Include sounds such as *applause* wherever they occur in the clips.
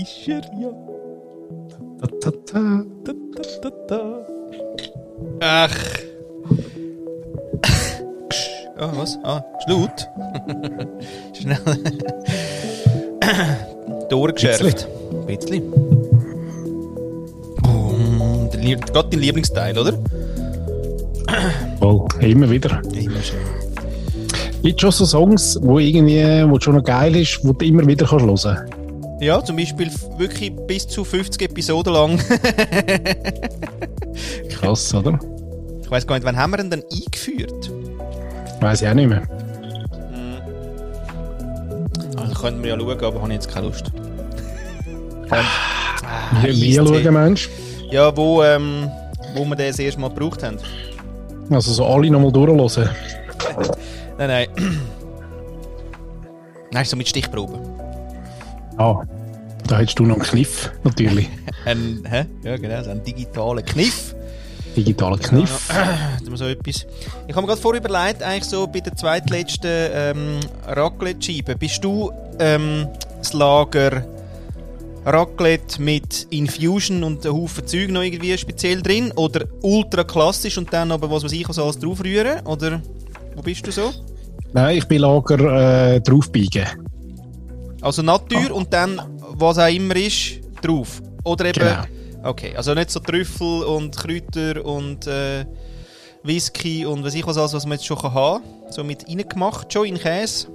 ist er ja. Ta, ta, ta. Da, da, da, da. Ach. Oh, was? Ah, ist laut. *laughs* Schnell. Die Ohren geschärft. Ein bisschen. Boom. Gerade dein Lieblingsteil, oder? Oh, immer wieder. Immer schön. Gibt schon so Songs, wo irgendwie, wo schon noch geil ist, wo du immer wieder kannst hören Ja, zum Beispiel wirklich bis zu 50 Episoden lang. *laughs* Krass, oder? Ich weiß gar nicht, wann haben wir ihn denn eingeführt? Weiß ich auch nicht mehr. Also könnten wir ja schauen, aber habe ich jetzt keine Lust. Wie, wie IST. schauen, Mensch? Ja, wo, ähm, wo wir den das erste Mal gebraucht haben. Also so alle nochmal durchhören. *laughs* Nein, nein. *clears throat* Nein, so mit Stichproben. Ah, da hättest du noch einen Kniff, natürlich. *laughs* Ein, hä? Ja, genau, so ein digitaler Kniff. Digitaler Kniff. *clears throat* Hat man so etwas. Ich habe mir gerade vorher überlegt, eigentlich so bei der zweitletzten ähm, Raclette-Scheibe, bist du ähm, das Lager Raclette mit Infusion und einem Haufen Zeug noch irgendwie speziell drin? Oder ultra klassisch und dann aber was weiß ich, was alles draufrühren? Oder wo bist du so? Nein, ich bin Lager äh, draufbiegen. Also Natur und dann was auch immer ist, drauf. Oder eben. Genau. Okay, also nicht so Trüffel und Kräuter und äh, Whisky und was ich was alles, was man jetzt schon haben kann. So mit reingemacht, schon in Käse.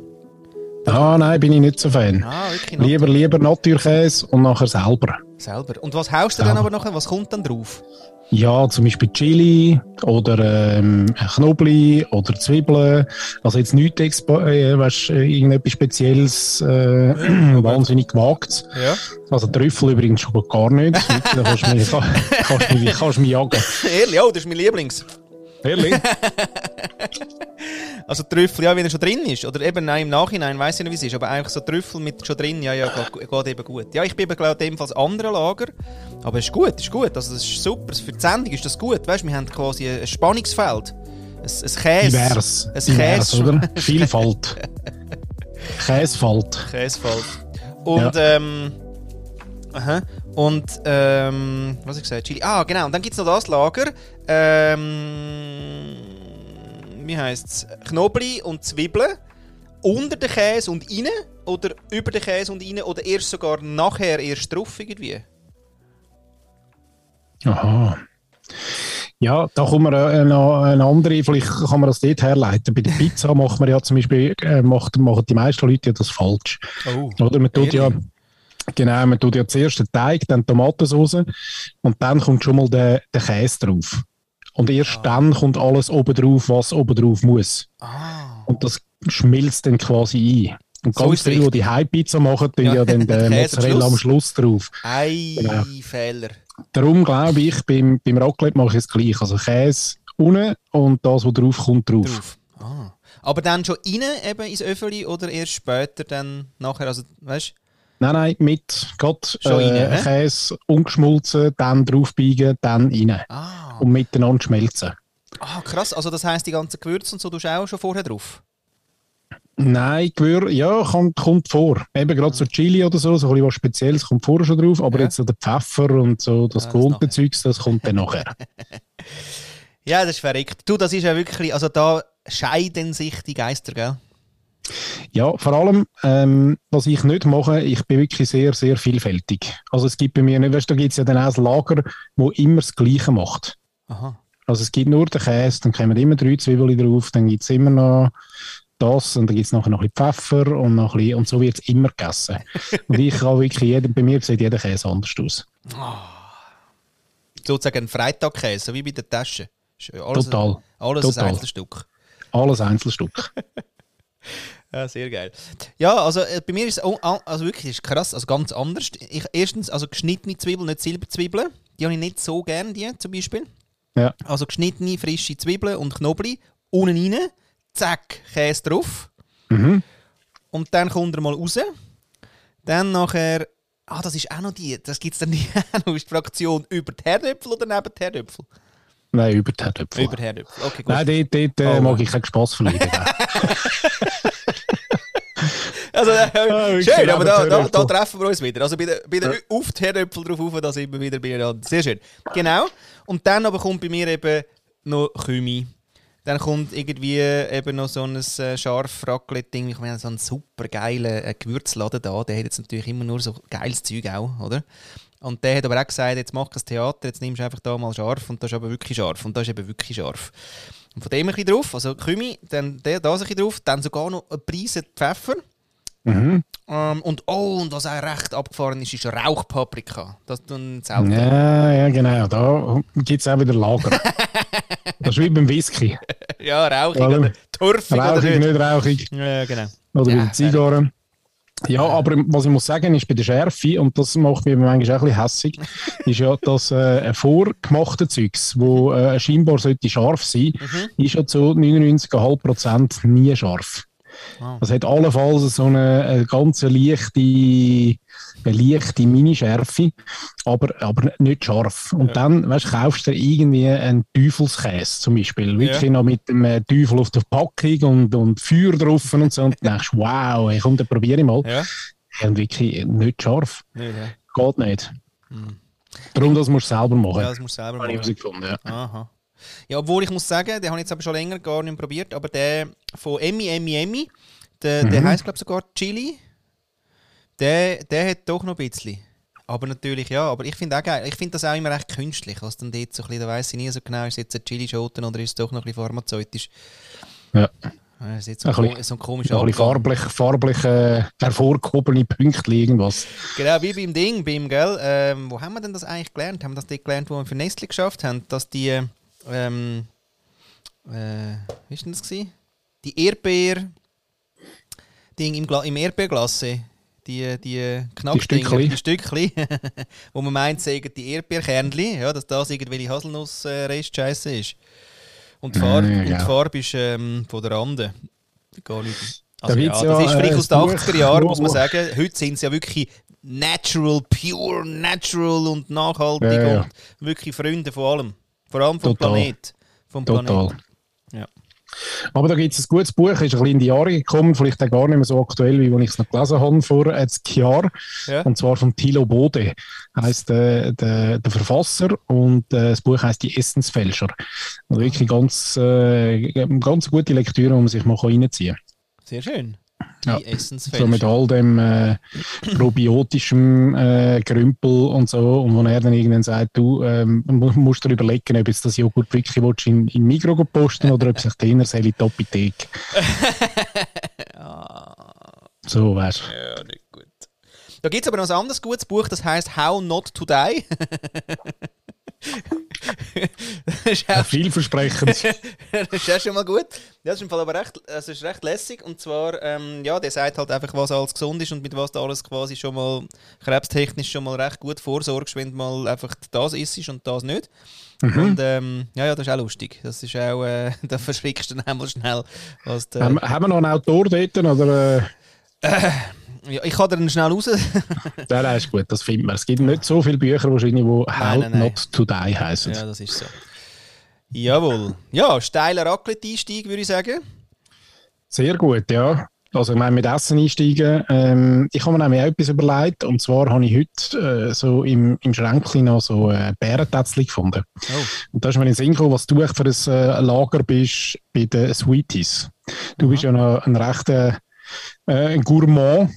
Ah, nein, bin ich nicht so Fan. Ah, wirklich. Lieber, lieber Naturkäse und nachher selber. Selber. Und was haust du dann aber nachher? Was kommt dann drauf? Ja, zum Beispiel Chili oder ähm, Knoblauch oder Zwiebeln. Also jetzt nichts äh, weißt, irgendetwas Spezielles, äh, *clears throat* wahnsinnig gewagt. Ja. Also Trüffel übrigens schon gar nicht. Da *laughs* kannst du mich, kannst mich, kannst mich jagen. Ehrlich, oh, das ist mein Lieblings. Ehrlich? *laughs* Also Trüffel, ja, wenn er schon drin ist. Oder eben nein, im Nachhinein, weiß ich nicht, wie es ist. Aber eigentlich so Trüffel mit schon drin, ja, ja, geht, geht eben gut. Ja, ich bin eben, glaube ich, ebenfalls anderer Lager. Aber es ist gut, ist gut. Also das ist super. Für die Sendung ist das gut. Weißt du, wir haben quasi ein Spannungsfeld. Ein, ein Käse. Divers. Ein Divers, Käse. oder? Vielfalt. Käsefalt. Käsefeld. Und, ähm, aha. Und, ähm, was ich gesagt? Chili. Ah, genau. Und dann gibt es noch das Lager. Ähm, wie heisst es? Knoblauch und Zwiebeln. Unter den Käse und rein? Oder über den Käse und rein? Oder erst sogar nachher erst drauf irgendwie? Aha. Ja, da kommen wir äh, noch eine andere, vielleicht kann man das dort herleiten. Bei der Pizza macht man ja zum Beispiel, äh, macht, machen die meisten Leute ja das falsch. Oh. Oder man tut ja, genau, man tut ja zuerst den Teig, dann die Tomatensauce und dann kommt schon mal der, der Käse drauf. Und erst dann kommt alles oben drauf, was oben drauf muss. Ah. Und das schmilzt dann quasi ein. Und So ganz ist viele, die richtig. die High-Pizza machen, tun Ja, ja, dann *laughs* den Mozzarella am Schluss. Drauf. Ei, Genau. Fehler. Darum glaube ich, beim, beim Raclette mache ich es gleich. Also Käse unten und das, was drauf kommt, drauf. Drauf. Ah. Aber dann schon rein eben ins Öffeli oder erst später dann nachher? Also, weißt? Nein, nein, mit Gott, Schon äh, rein? Käse ungeschmolzen, dann draufbiegen, dann rein. Ah. Und miteinander schmelzen. ah, krass. Also das heisst, die ganzen Gewürze und so tust du auch schon vorher drauf? Nein, Gewür ja, kommt, kommt vor. Eben gerade so Chili oder so, so ein bisschen was Spezielles kommt vorher schon drauf, aber Ja. jetzt so der Pfeffer und so das Ja, gewohnte. Zeugs, das kommt dann nachher. *laughs* Ja, das ist verrückt. Du, das ist ja wirklich, also da scheiden sich die Geister, gell? Ja, vor allem, ähm, was ich nicht mache, ich bin wirklich sehr, sehr vielfältig. Also es gibt bei mir nicht, weißt, du, da gibt es ja dann auch ein Lager, wo immer das Gleiche macht. Aha. Also es gibt nur den Käse, dann kommen immer drei Zwiebeln drauf, dann gibt es immer noch das und dann gibt es nachher noch ein bisschen Pfeffer und, noch ein bisschen, und so wird es immer gegessen. *laughs* und ich kann wirklich, jeden, bei mir sieht jeder Käse anders aus. Sozusagen ein Freitagkäse, so wie bei der Tasche. Alles, Total. Alles Total. ein Einzelstück. Alles *laughs* Einzelstück. Ja, sehr geil. Ja, also äh, bei mir ist es also wirklich ist krass, also ganz anders. Ich, erstens, also geschnittene Zwiebeln, nicht Silberzwiebeln. Die habe ich nicht so gern, die zum Beispiel. Ja. Also geschnittene, frische Zwiebeln und Knoblauch. Unten rein, zack, Käse drauf. Mhm. Und dann kommt er mal raus. Dann nachher, ah, das ist auch noch die, das gibt es dann *laughs* die, auch noch, ist die Fraktion über die Herdöpfel oder neben die Herdöpfel? Nein, über die Herdöpfel. Über die Herdöpfel, okay, gut. Nein, dort, dort äh, Oh. mag ich keinen Spass verlieren. Ja, *laughs* Also, äh, Ah, schön, aber da, da, da treffen wir uns wieder. Also bei den, bei den auf die Herdöpfel drauf auf, da sind wir wieder beieinander. Sehr schön. Genau. Und dann aber kommt bei mir eben noch Kümi. Dann kommt irgendwie eben noch so ein äh, scharf Raclette-Ding. Ich meine, so einen super geilen äh, Gewürzladen da. Der hat jetzt natürlich immer nur so geiles Zeug auch, oder? Und der hat aber auch gesagt, jetzt mach ein Theater, jetzt nimmst du einfach da mal scharf und das ist aber wirklich scharf. Und das ist eben wirklich scharf. Und von dem ein bisschen drauf, also Kümi, dann der, das ein bisschen drauf, dann sogar noch ein Prise Pfeffer. Mhm. Ähm, und oh, und was auch recht abgefahren ist, ist Rauchpaprika. Das tun selten. Ja, ja, genau. Da gibt es auch wieder Lager. *laughs* das ist wie beim Whisky. Ja, rauchig Ja, oder torfig oder Rauchig, nicht. nicht rauchig. Ja, genau. Oder Ja, bei den Zigarren. Ja, aber was ich muss sagen, ist bei der Schärfe, und das macht mich manchmal auch ein bisschen hässig, *laughs* ist ja, dass äh, ein vorgemachte Zeugs, wo äh, scheinbar sollte scharf sein, Mhm. ist ja zu 99,5% nie scharf. Ah. Das hat allenfalls so eine, eine ganz leichte, eine leichte Minischärfe, aber, aber nicht scharf. Und Ja. dann weißt, kaufst du irgendwie einen Teufelskäse zum Beispiel. Wirklich Ja. noch mit dem äh, Teufel auf der Packung und, und Feuer drauf und so. Und dann denkst du, wow, hey, komm, dann probiere ich mal. Ja, und wirklich nicht scharf. ja. Geht nicht. Hm. Darum, das musst du selber machen. ja, das musst du selber Habe ich machen. herausgefunden, ja. Aha. Ja, obwohl ich muss sagen, den habe ich jetzt aber schon länger gar nicht probiert, aber der von Emmy, Emmy, Emmy, der, der Mhm. heisst glaube ich sogar Chili, der, der hat doch noch ein bisschen. Aber natürlich, ja, aber ich finde auch geil. Ich finde das auch immer recht künstlich, was dann dort so ein bisschen, da weiss ich nie so genau, ist es jetzt ein Chili-Schoten oder ist es doch noch ein bisschen pharmazeutisch. Ja. Ja, ist jetzt so, Ein ein, bisschen- so ein komischer ein farblich, farblich äh, hervorgehobene Pünktchen, irgendwas. Genau, wie beim Ding, beim, gell? Ähm, wo haben wir denn das eigentlich gelernt? Haben wir das dort gelernt, wo wir für Nestle geschafft haben? Dass die, ähm, äh, wie ist denn das gewesen? Die Erdbeer, Ding im, Gla im Erdbeerglasse, die, die Knackdinger, die Stückli, *laughs* wo man meint, sagen die Erdbeerkernli, ja, dass das irgendwelche Haselnuss-Rest-Scheiße ist. Und die Ja, Farbe, ja, und die genau. Farbe ist ähm, von der Rande. Gar nicht. Da Also, ja, gibt's das ja, ist vielleicht äh, aus den ein Buch, 80er Jahren, muss man sagen. Heute sind sie ja wirklich natural, pure, natural und nachhaltig Ja, ja. und wirklich Freunde von allem. Vor allem vom Total. Planet. Vom Total. Planet. Ja. Aber da gibt es ein gutes Buch, ist ein bisschen in die Jahre gekommen, vielleicht auch gar nicht mehr so aktuell, wie ich es noch gelesen habe vor äh, 20 Jahren. Ja. Und zwar von Thilo Bode, heißt äh, der, der Verfasser und äh, das Buch heißt Die Essensfälscher. Also wirklich ganz, äh, ganz gute Lektüre, die man sich mal reinziehen Sehr schön. Die Ja. Essensfälscher. So mit all dem äh, probiotischem äh, Grümpel und so. Und wo er dann irgendwann sagt, du ähm, mu- musst dir überlegen, ob jetzt das Joghurt wirklich willst, in, in Migro posten oder ob sich der soll in die Apotheke. *laughs* So, weißt du. Ja, nicht gut. Da gibt es aber noch ein anderes gutes Buch, das heißt How Not to Die. das ist auch Vielversprechend. *laughs* *laughs* das ist ja schon mal gut. Ja, das ist im Fall aber recht, das ist recht lässig. Und zwar, ähm, ja, der sagt halt einfach, was alles gesund ist und mit was du alles quasi schon mal krebstechnisch schon mal recht gut vorsorgst, wenn du mal einfach das isst und das nicht. Und ähm, ja, ja, das ist auch lustig. Das ist auch, äh, *laughs* da verschrickst du dann einmal schnell. Was der, haben, haben wir noch einen Autor dort? Oder, äh, ja, ich kann dir schnell raus. *laughs* nein, nein, ist gut, das finden wir. Es gibt nicht so viele Bücher, wahrscheinlich, die How nein, nein. Not to Die heißen. ja, das ist so. Jawohl. Ja, steiler Raclette-Einstieg, würde ich sagen. Sehr gut, ja. Also ich meine, mit Essen einsteigen. Ähm, ich habe mir nämlich auch etwas überlegt. Und zwar habe ich heute äh, so im, im Schränkchen noch so äh, Bärentätzchen gefunden. Oh. Und da ist mir in den Sinn gekommen, was du echt für ein äh, Lager bist bei den Sweeties. Du bist ja noch ein rechter äh, ein Gourmand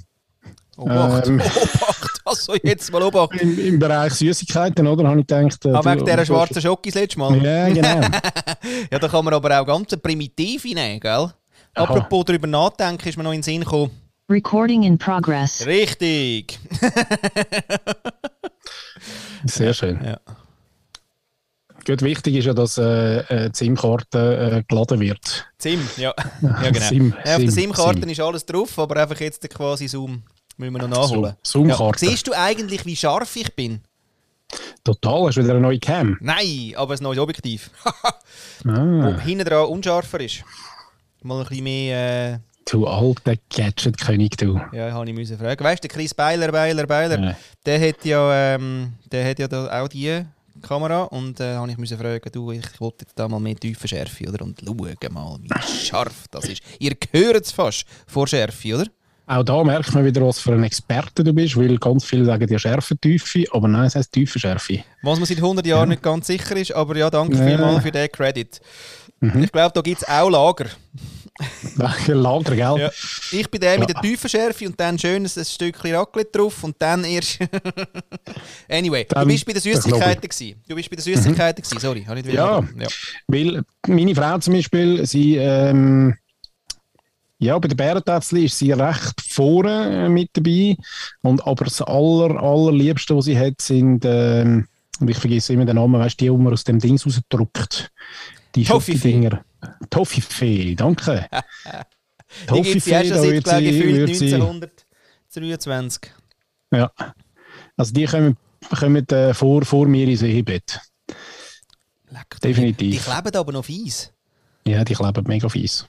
Obacht, Ähm. *laughs* Obacht. Also jetzt mal Obacht. im, im Bereich Süßigkeiten, oder? Habe ich gedacht. Äh, Ah, wegen dieser schwarzen Schocke das letzte Mal. Ja, genau. *laughs* Ja, da kann man aber auch ganz primitiv nehmen, gell? Aha. Apropos darüber nachdenken, ist mir noch in den Sinn gekommen. Recording in progress. Richtig! *laughs* Sehr schön. Ja. Gut, wichtig ist ja, dass äh, äh, die SIM-Karte äh, geladen wird. Sim, ja. *laughs* ja genau. Sim, ja, auf der Sim, SIM-Karte Sim. ist alles drauf, aber einfach jetzt quasi Zoom müssen wir noch nachholen. Zoom- ja. Siehst du eigentlich, wie scharf ich bin? Total, hast du wieder eine neue Cam? Nein, aber ein neues Objektiv. *laughs* Ah, Wo hinten dran unscharfer ist. Mal ein bisschen mehr... Äh, du alter Gadget-König, du. Ja, habe ich müssen fragen. Weißt du, der Chris Beiler, Beiler, Beiler, Ja. der hat ja, ähm, der hat ja da auch die Kamera und äh, habe ich müssen fragen, du, ich wollte da mal mehr Tiefenschärfe, oder? Und schau mal, wie scharf das ist. Ihr hört es fast vor Schärfe, oder? Auch da merkt man wieder, was für ein Experte du bist, weil ganz viele sagen ja Schärfentiefe, aber nein, es heißt Tiefenschärfe. Was man seit 100 Jahren nicht ganz sicher ist, aber ja, danke Ja. vielmals für den Credit. Mhm. Ich glaube, da gibt es auch Lager. *laughs* Lager, gell? Ja. Ich bin der mit Ja. der Tiefenschärfe und dann schön ein Stückchen Raclette drauf und dann erst. *laughs* anyway, du Dann- bist bei den. Süßigkeiten. Du bist bei den Süßigkeiten. gewesen. Sorry, habe ich nicht Ja. wieder- ja. Weil meine Frau zum Beispiel, sie, ähm, ja, bei der Bärentätzli ist sie recht vorne äh, mit dabei. Und, aber das aller, allerliebste, was sie hat, sind, ähm, und ich vergesse immer den Namen, weißt du, die, die man aus dem Dings rausdruckt. Die Toffifee. Toffifee, danke. *laughs* Die gibt es ja schon seit wird glaube ich, sie- gefühlt wird sie- 1923. Ja. Also die kommen, kommen äh, vor, vor mir ins Ehebett. Leck, Definitiv. Die kleben aber noch fies. Ja, die kleben mega fies.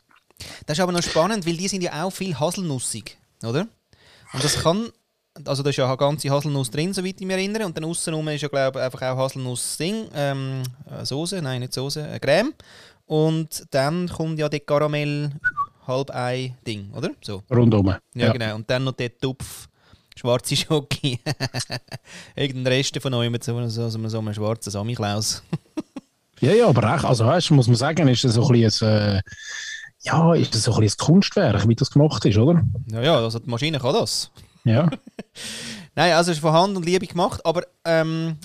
Das ist aber noch spannend, weil die sind ja auch viel haselnussig, oder? Und das kann, also da ist ja eine ganze Haselnuss drin, soweit ich mich erinnere, und dann außenrum ist ja glaube ich einfach auch Haselnuss-Ding, ähm, äh, Soße, nein nicht Soße, äh, Creme. Und dann kommt ja der Karamell Halbei-Ding, oder? So. Rundum. Ja, genau. Und dann noch der Tupf schwarze Schoki. *laughs* Irgendein Rest von euch mit so, so, so, so einem schwarzen Samichlaus. *laughs* Ja, ja, aber echt, also weißt, muss man sagen, ist das so ein bisschen, ein, äh, ja, ist das so ein, bisschen ein Kunstwerk, wie das gemacht ist, oder? ja, ja, also die Maschine kann das. Ja, *laughs* Nein, also es ist von Hand und Liebe gemacht, aber ähm,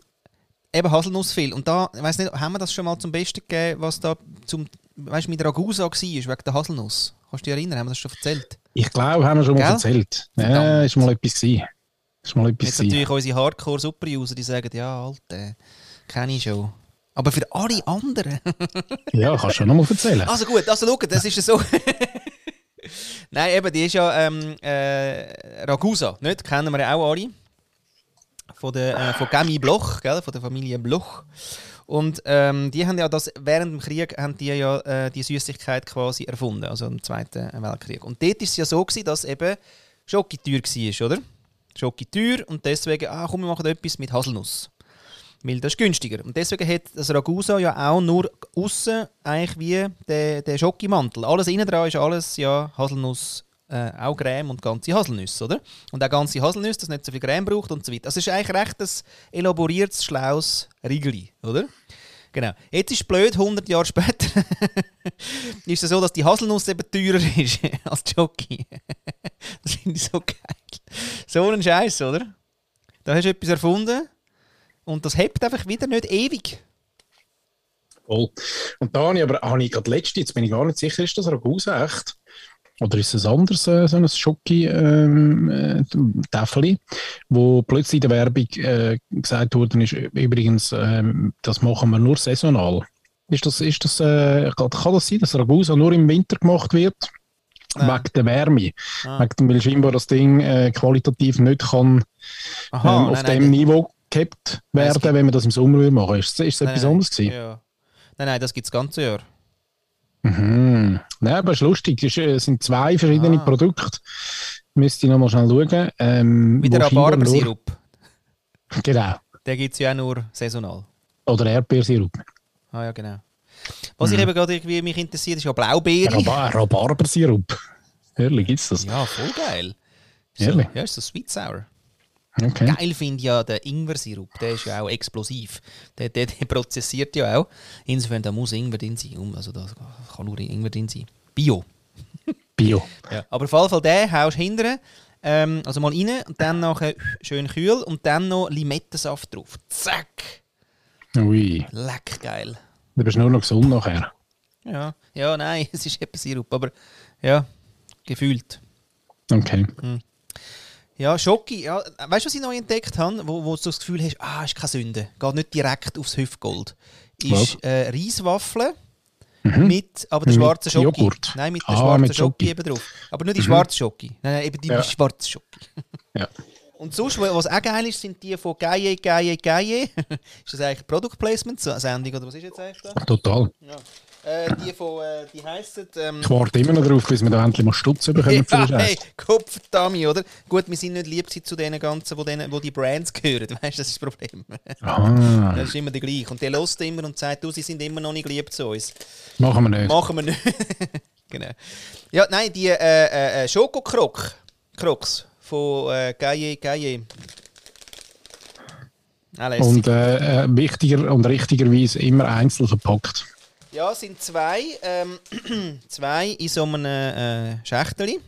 eben Haselnuss viel. Und da, ich weiß nicht, haben wir das schon mal zum Besten gegeben, was da zum, weißt du, mit Ragusa war, wegen der Haselnuss? Kannst du dich erinnern, haben wir das schon erzählt? ich glaube, haben wir schon mal Gell? erzählt. Ja, Verdammt. ist mal etwas gewesen. Ist mal etwas Jetzt gewesen. natürlich unsere Hardcore-Super-User, die sagen, ja, Alter, kenne ich schon. Aber für alle anderen. *laughs* Ja, kannst du schon noch mal erzählen. Also gut, also schau, das ist ja so. *laughs* Nein, eben, die ist ja ähm, äh, Ragusa, nicht? Kennen wir ja auch alle. Von, der, äh, von Gami Bloch, gell? von der Familie Bloch. Und ähm, die haben ja das, während dem Krieg haben die ja äh, die Süßigkeit quasi erfunden, also im Zweiten Weltkrieg. Und dort war es ja so, gewesen, dass eben Schoki teuer war, oder? Schoki teuer und deswegen, ah komm, wir machen etwas mit Haselnuss. Weil das ist günstiger. Und deswegen hat das Ragusa ja auch nur außen eigentlich wie der, der Schokimantel. Alles innen dran ist alles ja Haselnuss, äh, auch Creme und ganze Haselnüsse, oder? Und auch ganze Haselnüsse, das nicht so viel Creme braucht und so weiter. Es ist eigentlich recht ein elaboriertes, schlaues Riegeli, oder? Genau. Jetzt ist es blöd, 100 Jahre später *laughs* ist es so, dass die Haselnuss eben teurer *laughs* ist als die Schoki. *laughs* das finde ich so geil. So ein Scheiß, oder? Da hast du etwas erfunden und das hebt einfach wieder nicht ewig. Voll. Und da habe ich aber habe ich gerade letzte, jetzt bin ich gar nicht sicher, ist das Ragusa echt? Oder ist es anders, äh, so ein Schoki-Täfeli, ähm, wo plötzlich in der Werbung äh, gesagt worden ist, übrigens, ähm, das machen wir nur saisonal. Ist das, ist das, äh, kann, kann das sein, dass Ragusa nur im Winter gemacht wird? Nein. Wegen der Wärme. Ah. Wegen dem, weil scheinbar das Ding äh, qualitativ nicht kann Aha, ähm, auf dem Niveau gehabt es werden, gibt- wenn man das im Sommer will machen. Ist, ist das Nein, etwas nein. anderes gewesen? Ja. Nein, nein, das gibt es das ganze Jahr. Mhm. Nein, aber es ist lustig. Es ist, äh, es sind zwei verschiedene Ah. Produkte. Müsste ich noch mal schnell schauen. Ähm, Wie der Rhabarbersirup. Genau. Den gibt es ja auch nur saisonal. Oder Erdbeersirup. Ah ja, genau. Was Mhm. ich eben gerade irgendwie mich interessiert, ist ja Blaubeere. Rhab Rhabarbersirup. Ehrlich, gibt's das? Ja, voll geil. Ehrlich? ja, ist so sweet sour. Okay. Geil finde ich ja der Ingwer-Sirup. Der ist ja auch explosiv. Der, der, der prozessiert ja auch. Insofern, da muss Ingwer drin sein. Also da kann nur Ingwer drin sein. Bio. Bio. *laughs* Ja. Aber auf jeden Fall den haust du hinten. Ähm, also mal rein und dann nachher schön kühl und dann noch Limettensaft drauf. Zack! Ui. Leck geil. Du bist nur noch gesund nachher. Ja, ja nein, *laughs* es ist eben Sirup, aber ja, gefühlt. Okay. Ja, Schoki, ja, weißt du, was ich neu entdeckt habe, wo, wo du das Gefühl hast, ah, ist keine Sünde, geht nicht direkt aufs Hüftgold. Ist äh, Reiswaffeln mit aber der Mit schwarzen Schoki. Joghurt? Nein, mit der Ah, schwarzen Schoki. eben drauf. Aber nicht die schwarze Schoki. Nein, nein, eben die Ja. schwarze Schoki. Ja. *laughs* Und sonst, wa- was auch geil ist, sind die von Gaye, Gaye, Gaye. ist das eigentlich Product Placement Sendung oder was ist jetzt eigentlich da? Total. Ja. Äh, die von, äh, die heissen, ähm, Ich warte immer noch drauf, bis wir da endlich mal Stutz bekommen für *laughs* ja, hey. Kopfdummy, oder? Gut, wir sind nicht lieb zu den ganzen, wo, denen, wo die Brands gehören. *laughs* Weißt du, das ist das Problem. Ah, Das ist immer der gleiche. Und der lost immer und sagt, du, sie sind immer noch nicht lieb zu uns. machen wir nicht. Machen wir nicht. *laughs* genau. Ja, nein, die äh, äh, äh, Schokokrok, Crocs von äh, Gaye Gaye. Ah. Und äh, äh, wichtiger und richtigerweise immer einzeln verpackt. Ja, es sind zwei. Ähm, *clears throat* zwei in so einem äh, Schächteli.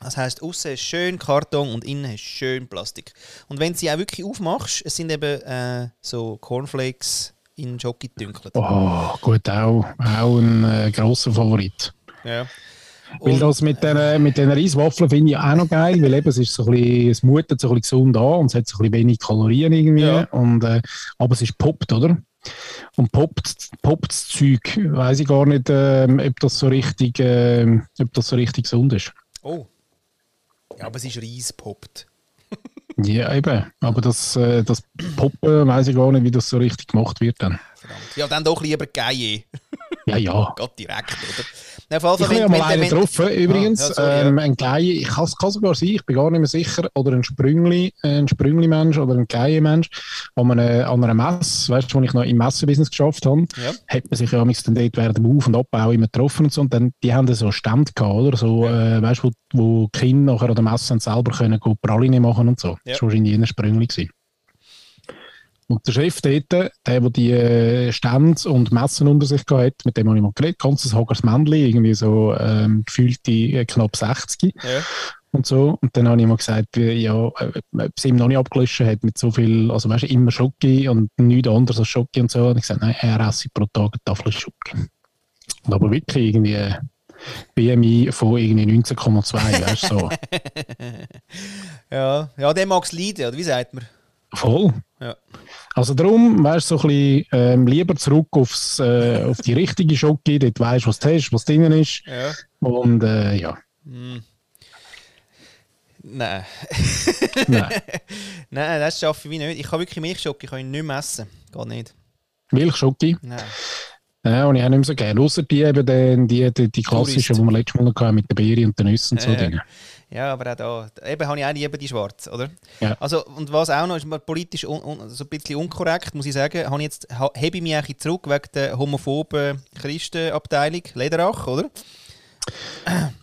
Das heisst, außen ist schön Karton und innen ist schön Plastik. Und wenn du sie auch wirklich aufmachst, es sind eben äh, so Cornflakes in Schoki gedünkelt. Oh, gut, auch, auch ein äh, grosser Favorit. Ja. Weil das mit den, mit den Reiswaffeln finde ich auch noch geil, weil eben es ist so ein bisschen, es mutet so ein bisschen gesund an und es hat so ein bisschen wenig Kalorien irgendwie. Ja. Und, äh, aber es ist poppt, oder? Und poppt, das Zeug, weiß ich gar nicht, ähm, ob das so richtig, ähm, ob das so richtig gesund ist. Oh. Ja, aber es ist Reis poppt. *laughs* Ja, eben. Aber das, äh, das Poppen, weiß ich gar nicht, wie das so richtig gemacht wird dann. Verdammt. Ja, dann doch lieber Gaye. Ja, ja. Geht direkt, oder? Na, jeden Ich Fall, habe ja mal einen getroffen, übrigens. Ah, ja, sorry, ähm, ein Gleie, ich kann kann sogar sein, ich bin gar nicht mehr sicher, oder ein Sprüngli, ein Sprüngli-Mensch oder ein Gleie-Mensch, an einer, an einer Messe, weißt du, wo ich noch im Messebusiness geschafft habe, Ja. hat man sich ja dann dort während dem Auf- und Abbau immer getroffen und so, und dann, die haben so Stände gehabt, oder? So, äh, weißt du, wo, wo Kinder nachher an der Messe selber können Praline machen und so. Das war wahrscheinlich ein Sprüngli. Gewesen. Und der Chef dort, der, der die äh, Stände und Messen unter sich gehabt hat, mit dem habe ich mal geredet, ganzes Hagers Männli, irgendwie so ähm, gefühlte äh, knapp 60 Ja. und so. Und dann habe ich mal gesagt, wie, ja, äh, ob es ihm noch nicht abgelöscht hat mit so viel, also weißt du, immer Schoki und nichts anderes als Schoki und so. Und ich gesagt, nein, er esse pro Tag eine Tafel Schoki. Und aber wirklich irgendwie BMI von irgendwie 19,2, weißt du, so. *laughs* Ja, ja der mag es leiden, oder wie sagt man? Voll. Ja. Also darum, weißt du, so ein bisschen ähm, lieber zurück aufs, äh, auf die richtige Schoki, dort weißt du, was du hast, was drin ist. Ja. Und äh, ja, Nein. nein. *laughs* Nein, das schaffe ich wie nicht. Ich kann wirklich Milchschoki kann ich nicht mehr essen. Geht nicht. Milchschoki. Nein. Ja, und ich auch nicht mehr so gerne. Außer die eben die, die, die, klassischen, die wir letztes Mal noch hatten, mit den Beeren und den Nüssen und so Ja, ja. Ja, aber auch da. Eben habe ich auch lieber die schwarz, oder? Ja. Also, und was auch noch ist, mal politisch un, un, so ein bisschen unkorrekt, muss ich sagen, habe ich jetzt, hebe ich mich eigentlich zurück wegen der homophoben Christenabteilung Lederach, oder?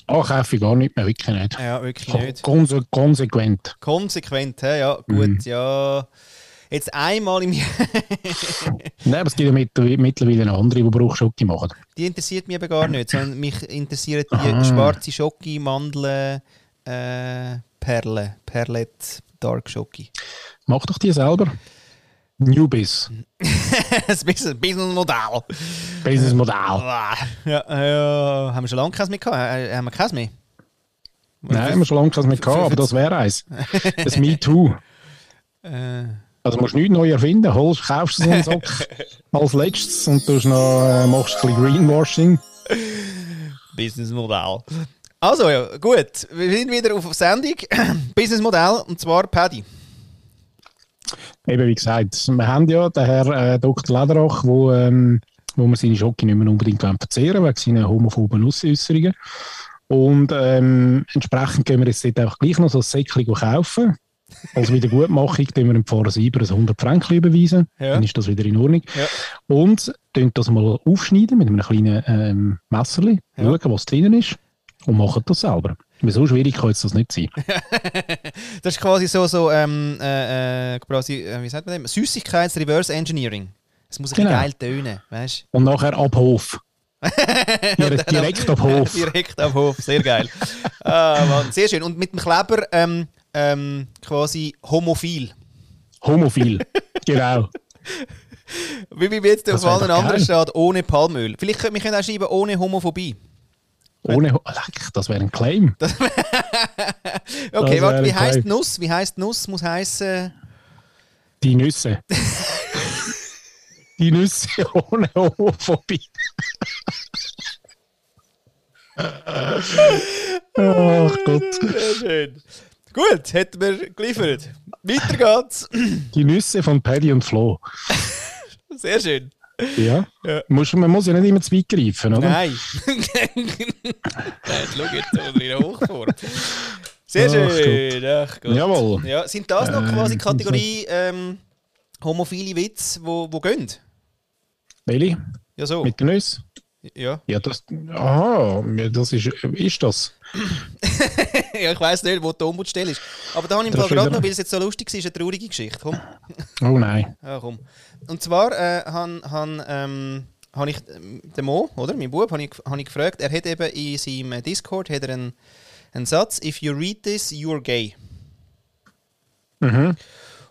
Ah, kaufe ich gar nicht mehr, wirklich nicht. Ja, wirklich nicht. konse konsequent. Konsequent, ja, gut, Mhm. ja. Jetzt einmal im Jahr, *laughs* Nein, aber es gibt ja mittler- mittlerweile noch andere, die Bruchschoki machen. die interessiert mich eben gar nicht, sondern mich interessieren die Aha. schwarze Schoki, Mandeln, äh, Perle, Perlet, Dark Schoki. Mach doch die selber. Newbiz. *laughs* das Business- Business-Modell. Businessmodell. Ah, Ja, ja, haben wir schon lange keins mehr gehabt? Äh, haben wir keins mehr? Nein, haben wir schon lange keins mehr gehabt, aber das wäre eins. Das Me Too. *laughs* Äh, Also musst du nichts neu erfinden. Holst, kaufst du so einen *laughs* Sock als letztes und noch, äh, machst ein bisschen Greenwashing. Businessmodell. Also, ja, gut. Wir sind wieder auf Sendung. *clears throat* Businessmodell, und zwar Paddy. Eben wie gesagt, wir haben ja den Herr äh, Dr. Lederach, wo, ähm, wo wir seine Schocke nicht mehr unbedingt verzehren wegen seiner homophoben Äußerungen. Und ähm, entsprechend gehen wir jetzt dort einfach gleich noch so ein Säckchen kaufen. Als Wiedergutmachung tun wir dem Pfarrer Sieber ein 100 Franken überweisen. Ja. Dann ist das wieder in Ordnung. Ja. Und tun das mal aufschneiden mit einem kleinen ähm, Messerli, Ja. schauen, was drin ist und machen das selber. Weil so schwierig kann jetzt das nicht sein. *laughs* Das ist quasi so, so ähm, äh, äh, quasi, äh, wie sagt man das? Süßigkeits-Reverse-Engineering. Es muss ein bisschen Genau. geil tönen, weißt Und nachher ab Hof. *laughs* direkt, direkt ab Hof. *laughs* Direkt am Hof, sehr geil. ah, Mann, sehr schön. Und mit dem Kleber ähm, ähm, quasi homophil. Homophil. genau. Wie wie jetzt auf allen anderen steht, ohne Palmöl. Vielleicht können wir können auch schreiben, ohne Homophobie. Ohne Leck, das wäre ein Claim. *laughs* *laughs* Okay, warte, wie heißt. Nuss? Wie heißt Nuss? Muss heißen. Die Nüsse. *laughs* Die Nüsse ohne Homophobie. Ach Gott. Sehr schön. Gut, hätten wir geliefert. Weiter geht's. Die Nüsse von Paddy und Flo. Sehr schön. Ja. Ja. Muss, man muss ja nicht immer zu weit greifen, oder? Nein. Nein, *laughs* schau jetzt so wieder hoch vor. Sehr schön. Ach Gott. Jawohl. Ja, sind das noch Ähm, quasi Kategorie ähm, homophile Witze, wo, wo gehen? Welche? Ja, so. Mit den Nüssen? Ja. Ja, das. Aha, ja, das ist. Ist das? *laughs* ja, ich weiss nicht, wo die Ombudsstelle ist. Aber da habe ich im Fall gerade noch, weil es jetzt so lustig war, eine traurige Geschichte. Komm. Oh nein. *laughs* Ja, komm. Und zwar äh, han, han, ähm, habe ich den Mo, oder, mein Bub, habe ich, hab ich gefragt, er hat eben in seinem Discord hat er einen, einen Satz, «If you read this, you're gay». Mhm.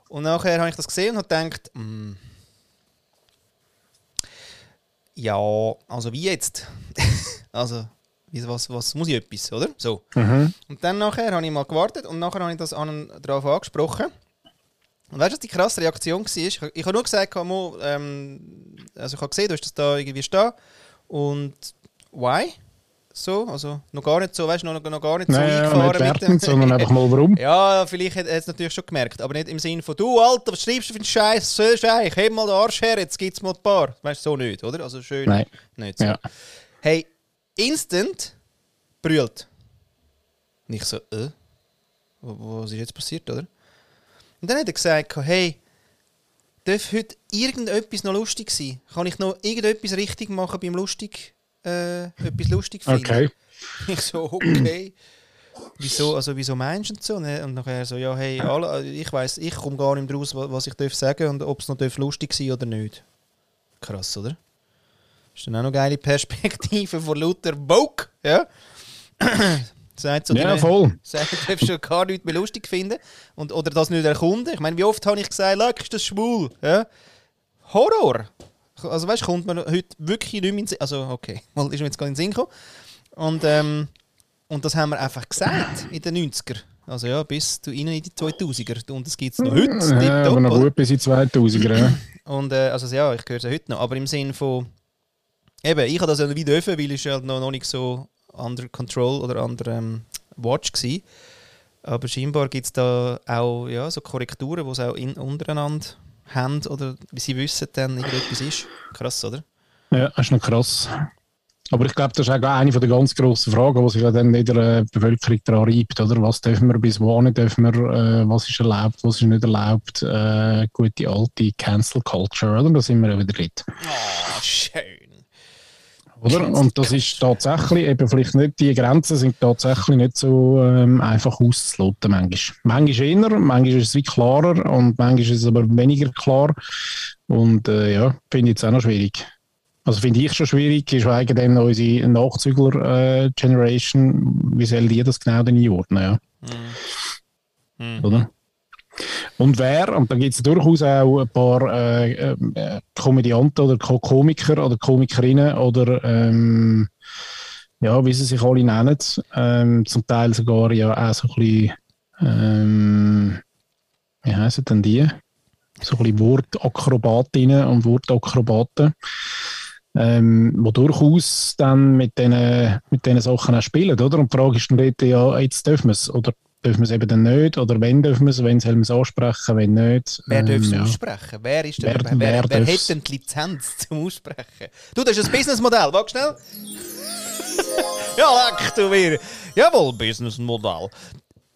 Und nachher habe ich das gesehen und habe gedacht, mm, ja, also wie jetzt? *laughs* also, was, was muss ich etwas, oder? So. Mhm. Und dann nachher habe ich mal gewartet und nachher habe ich das an darauf angesprochen. Und weißt du, was die krasse Reaktion war? Ich, ich habe nur gesagt, Mo, ähm, also ich habe gesehen, du hast das da irgendwie stehen. Und why? So, also noch gar nicht so, weißt du, noch, noch gar nicht so Nein, ja, eingefahren nicht mit dem. wertend, sondern einfach mal warum. *laughs* Ja, vielleicht hat es natürlich schon gemerkt, aber nicht im Sinne von «Du, Alter, was schreibst du für einen Scheiß? So Scheiß, heb mal den Arsch her, jetzt gibt's mal ein paar.» Weißt du, so nicht, oder? Also schön Nein. nicht so. Ja. Hey, instant brüllt. Und ich so «Äh? Was ist jetzt passiert, oder?» Und dann hat er gesagt «Hey, darf heute irgendetwas noch lustig sein? Kann ich noch irgendetwas richtig machen beim lustig, äh, etwas lustig finden?» Okay. *laughs* Ich so, okay. Wieso, also wieso meinst du und so? Ne? Und nachher so, ja, hey, alle, ich weiß, ich komme gar nicht raus, wa- was ich darf sagen und ob es noch lustig sein oder nicht. Krass, oder? Ist dann auch noch geile Perspektive von Luther Bock, ja? *clears throat* Sagt so, Ja, du- voll. Sagt, du darfst schon gar nichts mehr lustig finden und, oder das nicht erkunden. Ich meine, wie oft habe ich gesagt, «Leck, ist das schwul?» ja? Horror! Also weißt du, kommt man heute wirklich nicht mehr in den Sinn. Also okay, *laughs* mal ist mir jetzt gar nicht in den Sinn gekommen. Und, ähm, und das haben wir einfach gesagt in den 90er. Also ja, bis du rein in die 2000er. Und das gibt es noch heute. Ja, aber noch gut bis in 2000er. ja. *clears throat* Und äh, also ja, ich höre es ja heute noch. Aber im Sinn von. Eben, ich habe das ja wie dürfen, weil ich halt noch, noch nicht so under control oder under ähm, watch war. Aber scheinbar gibt es da auch ja, so Korrekturen, die es auch in, untereinander haben oder wie sie wissen, dann irgendetwas ist. Krass, oder? Ja, das ist noch krass. Aber ich glaube, das ist auch eine von der ganz grossen Fragen, die sich dann in der äh, Bevölkerung daran reibt, oder? Was dürfen wir, bis wohin dürfen wir, äh, was ist erlaubt, was ist nicht erlaubt, äh, gute alte Cancel Culture, oder? Da sind wir ja wieder dort. Oh, schön. Oder? Und das ist tatsächlich eben vielleicht nicht, die Grenzen sind tatsächlich nicht so ähm, einfach auszuloten manchmal. Manchmal eher, manchmal ist es wie klarer und manchmal ist es aber weniger klar. Und äh, ja, finde ich jetzt auch noch schwierig. Also finde ich schon schwierig, ist wegen dann unsere Nachzügler-Generation, wie soll die das genau denn einordnen, ja? Mhm. oder? Und wer, und da gibt es durchaus auch ein paar äh, äh, Komödianten oder Ko Komiker oder Komikerinnen oder ähm, ja, wie sie sich alle nennen, ähm, zum Teil sogar ja auch so ein bisschen, ähm, wie heissen denn die? So ein bisschen Wortakrobatinnen und Wortakrobaten, ähm, wo durchaus dann mit diesen mit Sachen auch spielen, oder? Und die Frage ist dann ja, jetzt dürfen wir es, oder dürfen wir es eben dann nicht, oder wenn dürfen wir es, wenn sollen wir es ansprechen, wenn nicht. Wer darf es Ähm, ja. aussprechen? Wer, ist der, Wer- wer, wer, wer hat denn die Lizenz zum Aussprechen? Du, das ist ein Businessmodell. Wag schnell. *laughs* ja, leck du mir. Jawohl, Businessmodell.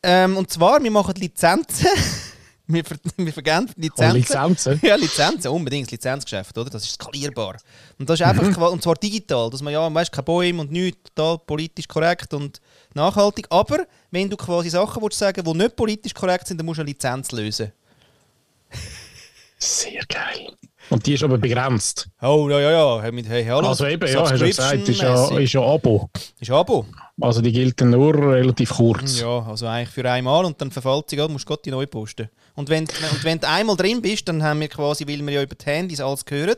Ähm, und zwar, wir machen Lizenzen. *laughs* wir, ver wir vergeben Oh, Lizenzen. Lizenzen? Ja, Lizenzen, unbedingt, das Lizenzgeschäft, oder? Das ist skalierbar. Und das ist einfach, qua- und zwar digital, dass man ja, weißt, kein Bäume und nichts, total politisch korrekt und nachhaltig. Aber wenn du quasi Sachen willst sagen die nicht politisch korrekt sind, dann musst du eine Lizenz lösen. Sehr geil. Und die ist aber begrenzt. Oh, ja, ja, ja. Hey, hey, hallo. Also eben, ja, hast du ja gesagt, ist ja, ist ja Abo. Ist Abo. Also die gilt dann nur relativ kurz. Ja, also eigentlich für einmal und dann verfällt sie, musst du Gott die neu posten. Und wenn, und wenn du einmal drin bist, dann haben wir quasi, weil wir ja über die Handys alles hören,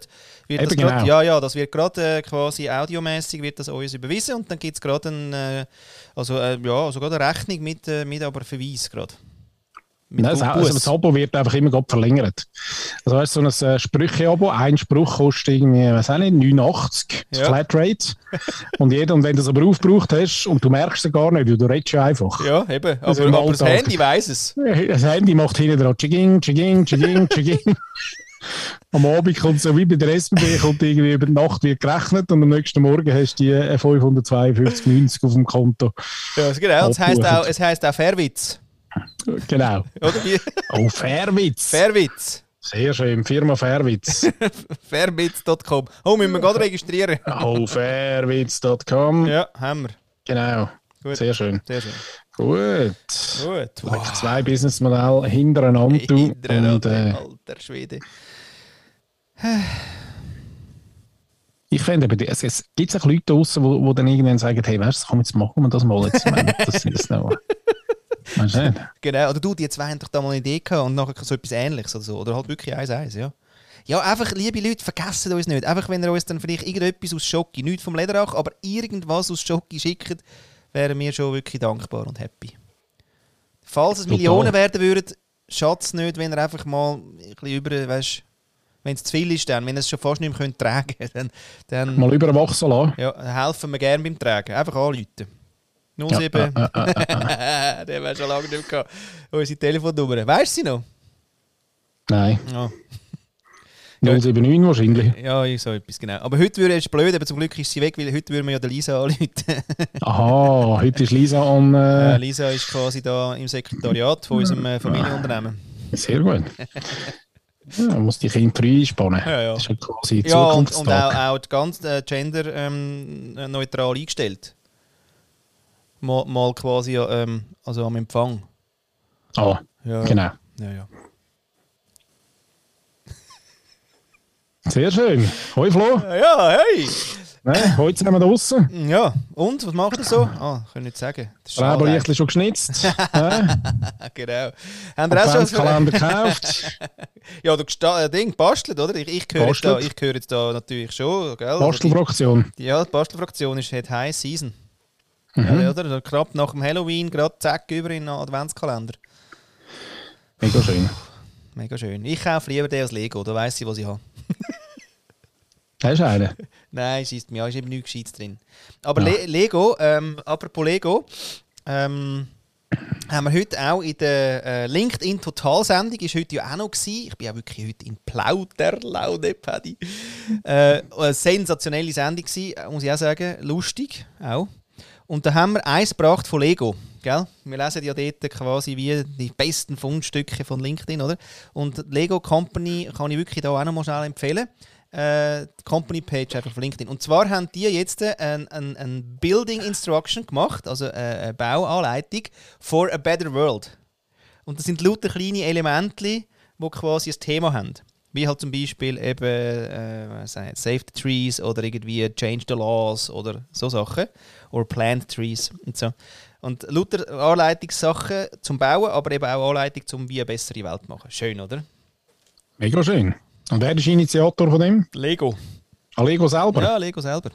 wird das Eben grad, genau. ja, ja, das wird gerade äh, quasi audiomäßig wird das uns überwiesen und dann gibt es gerade ein, äh, also, äh, ja, also gerade eine Rechnung mit, äh, mit aber Verweis gerade. Nein, das, also das Abo wird einfach immer gerade verlängert. Also weißt so ein äh, Sprüche-Abo, ein Spruch kostet irgendwie, weiß auch nicht, 89 Ja. Flatrate. und jeder, und wenn du es aber aufgebraucht hast und du merkst es gar nicht, weil du redest ja einfach. Ja, eben. Also Aber, im aber das. Handy weiss es. Das Handy macht hinten dran Chiging, Chiging, Chiging, *laughs* Chiging. Am Abend kommt so wie bei der SBB, kommt irgendwie über die Nacht wird gerechnet und am nächsten Morgen hast du die äh, 552,90 auf dem Konto. Ja, genau. Es heisst auch, es heisst auch Fairwitz. Genau. Oder wie? Oh, Fairwitz. Fairwitz. Sehr schön. Firma Fairwitz. *laughs* Fairbits.com. Oh, müssen wir gerade registrieren? oh, fairwitz.com. Ja, haben wir. Genau. Gut. Sehr schön. Sehr schön. Gut. Gut. Wow. Zwei Businessmodelle hintereinander. du. Und, äh, Alter Schwede. ich finde, es, es gibt auch Leute draußen, die, dann irgendwann sagen, hey, weißt du, komm, jetzt machen wir das mal. Jetzt, Ich meine, das sind das noch. *laughs* *laughs* Genau, oder du, die zwei haben doch da mal eine Idee gehabt und nachher so etwas ähnliches oder so. Oder halt wirklich eins eins, ja. Ja, einfach, liebe Leute, vergessen uns nicht. Einfach, wenn ihr uns dann vielleicht irgendetwas aus Schocki, nicht vom Lederach, aber irgendwas aus Schocki schickt, wären wir schon wirklich dankbar und happy. Falls es Total. Millionen werden würden, schatz nicht, wenn ihr einfach mal ein bisschen über, weißt wenn es zu viel ist, dann, wenn ihr es schon fast nicht mehr könnt tragen könnt, *laughs* dann, dann Mal überwachsen lassen. ja, helfen wir gerne beim Tragen. Einfach anrufen. 07. Ja, äh, äh, äh, äh. Den haben wir schon lange nicht gehabt. Unsere Telefonnummer. Weißt du sie noch? Nein, Ja. 079 wahrscheinlich. ja, ich so etwas, genau. Aber heute würde es blöd, aber zum Glück ist sie weg, weil heute würden wir ja der Lisa anrufen. *laughs* Aha, heute ist Lisa an. Äh, Äh, Lisa ist quasi da im Sekretariat von unserem äh, Familienunternehmen. sehr gut. *laughs* Ja, man muss die Kinder früh einspannen. Ja, ja. Das ist ja quasi Ja, und, und Zukunftstag. auch, auch ganz äh, genderneutral ähm, eingestellt. Mal, mal quasi ähm, also am Empfang. Ah, Ja, genau. Ja, ja. Sehr schön. Hoi Flo. ja, hey! Ne, heute sind wir draußen. Ja, und, was macht ihr so? Ah, kann ich nicht sagen. Leberlichtchen schon geschnitzt. *laughs* ne? Genau. Haben wir auch schon Adventskalender gekauft. *laughs* Ja, du äh, Ding, bastelt, oder? Ich, ich höre jetzt, da- ich höre jetzt da natürlich schon, gell? Bastelfraktion. Ja, die Bastelfraktion ist hat High Season. Mhm. Ja, oder? Knapp nach dem Halloween, gerade zack, über in den Adventskalender. Mega schön. Mega schön. Ich kaufe lieber den als Lego, da weiss ich, was ich habe. *laughs* Hast du einen? Nein, schießt mir ist eben nichts Gescheites drin. Aber Le Lego, ähm, apropos Lego, ähm, haben wir heute auch in der äh, LinkedIn Totalsendung, ist heute ja auch noch gewesen. Ich bin auch wirklich heute in Plauderlaune, Paddy. Äh, eine sensationelle Sendung gewesen, muss ich auch sagen. Lustig auch. Und da haben wir eins gebracht von Lego. Gell? Wir lesen ja dort quasi wie die besten Fundstücke von LinkedIn, oder? Und Lego Company kann ich wirklich da auch noch mal schnell empfehlen. Äh, die Company Page einfach auf LinkedIn. Und zwar haben die jetzt ein, ein, ein Building Instruction gemacht, also äh, eine Bauanleitung for a better world. Und das sind lauter kleine Elemente, die quasi ein Thema haben. Wie halt zum Beispiel eben äh, Save the Trees oder irgendwie Change the Laws oder so Sachen. Oder Plant Trees und so. Und lauter Anleitungssachen zum Bauen, aber eben auch Anleitung zum wie eine bessere Welt machen. Schön, oder? Mega schön. Und wer ist Initiator von dem? Lego. Allego selber. Ja, Lego selber.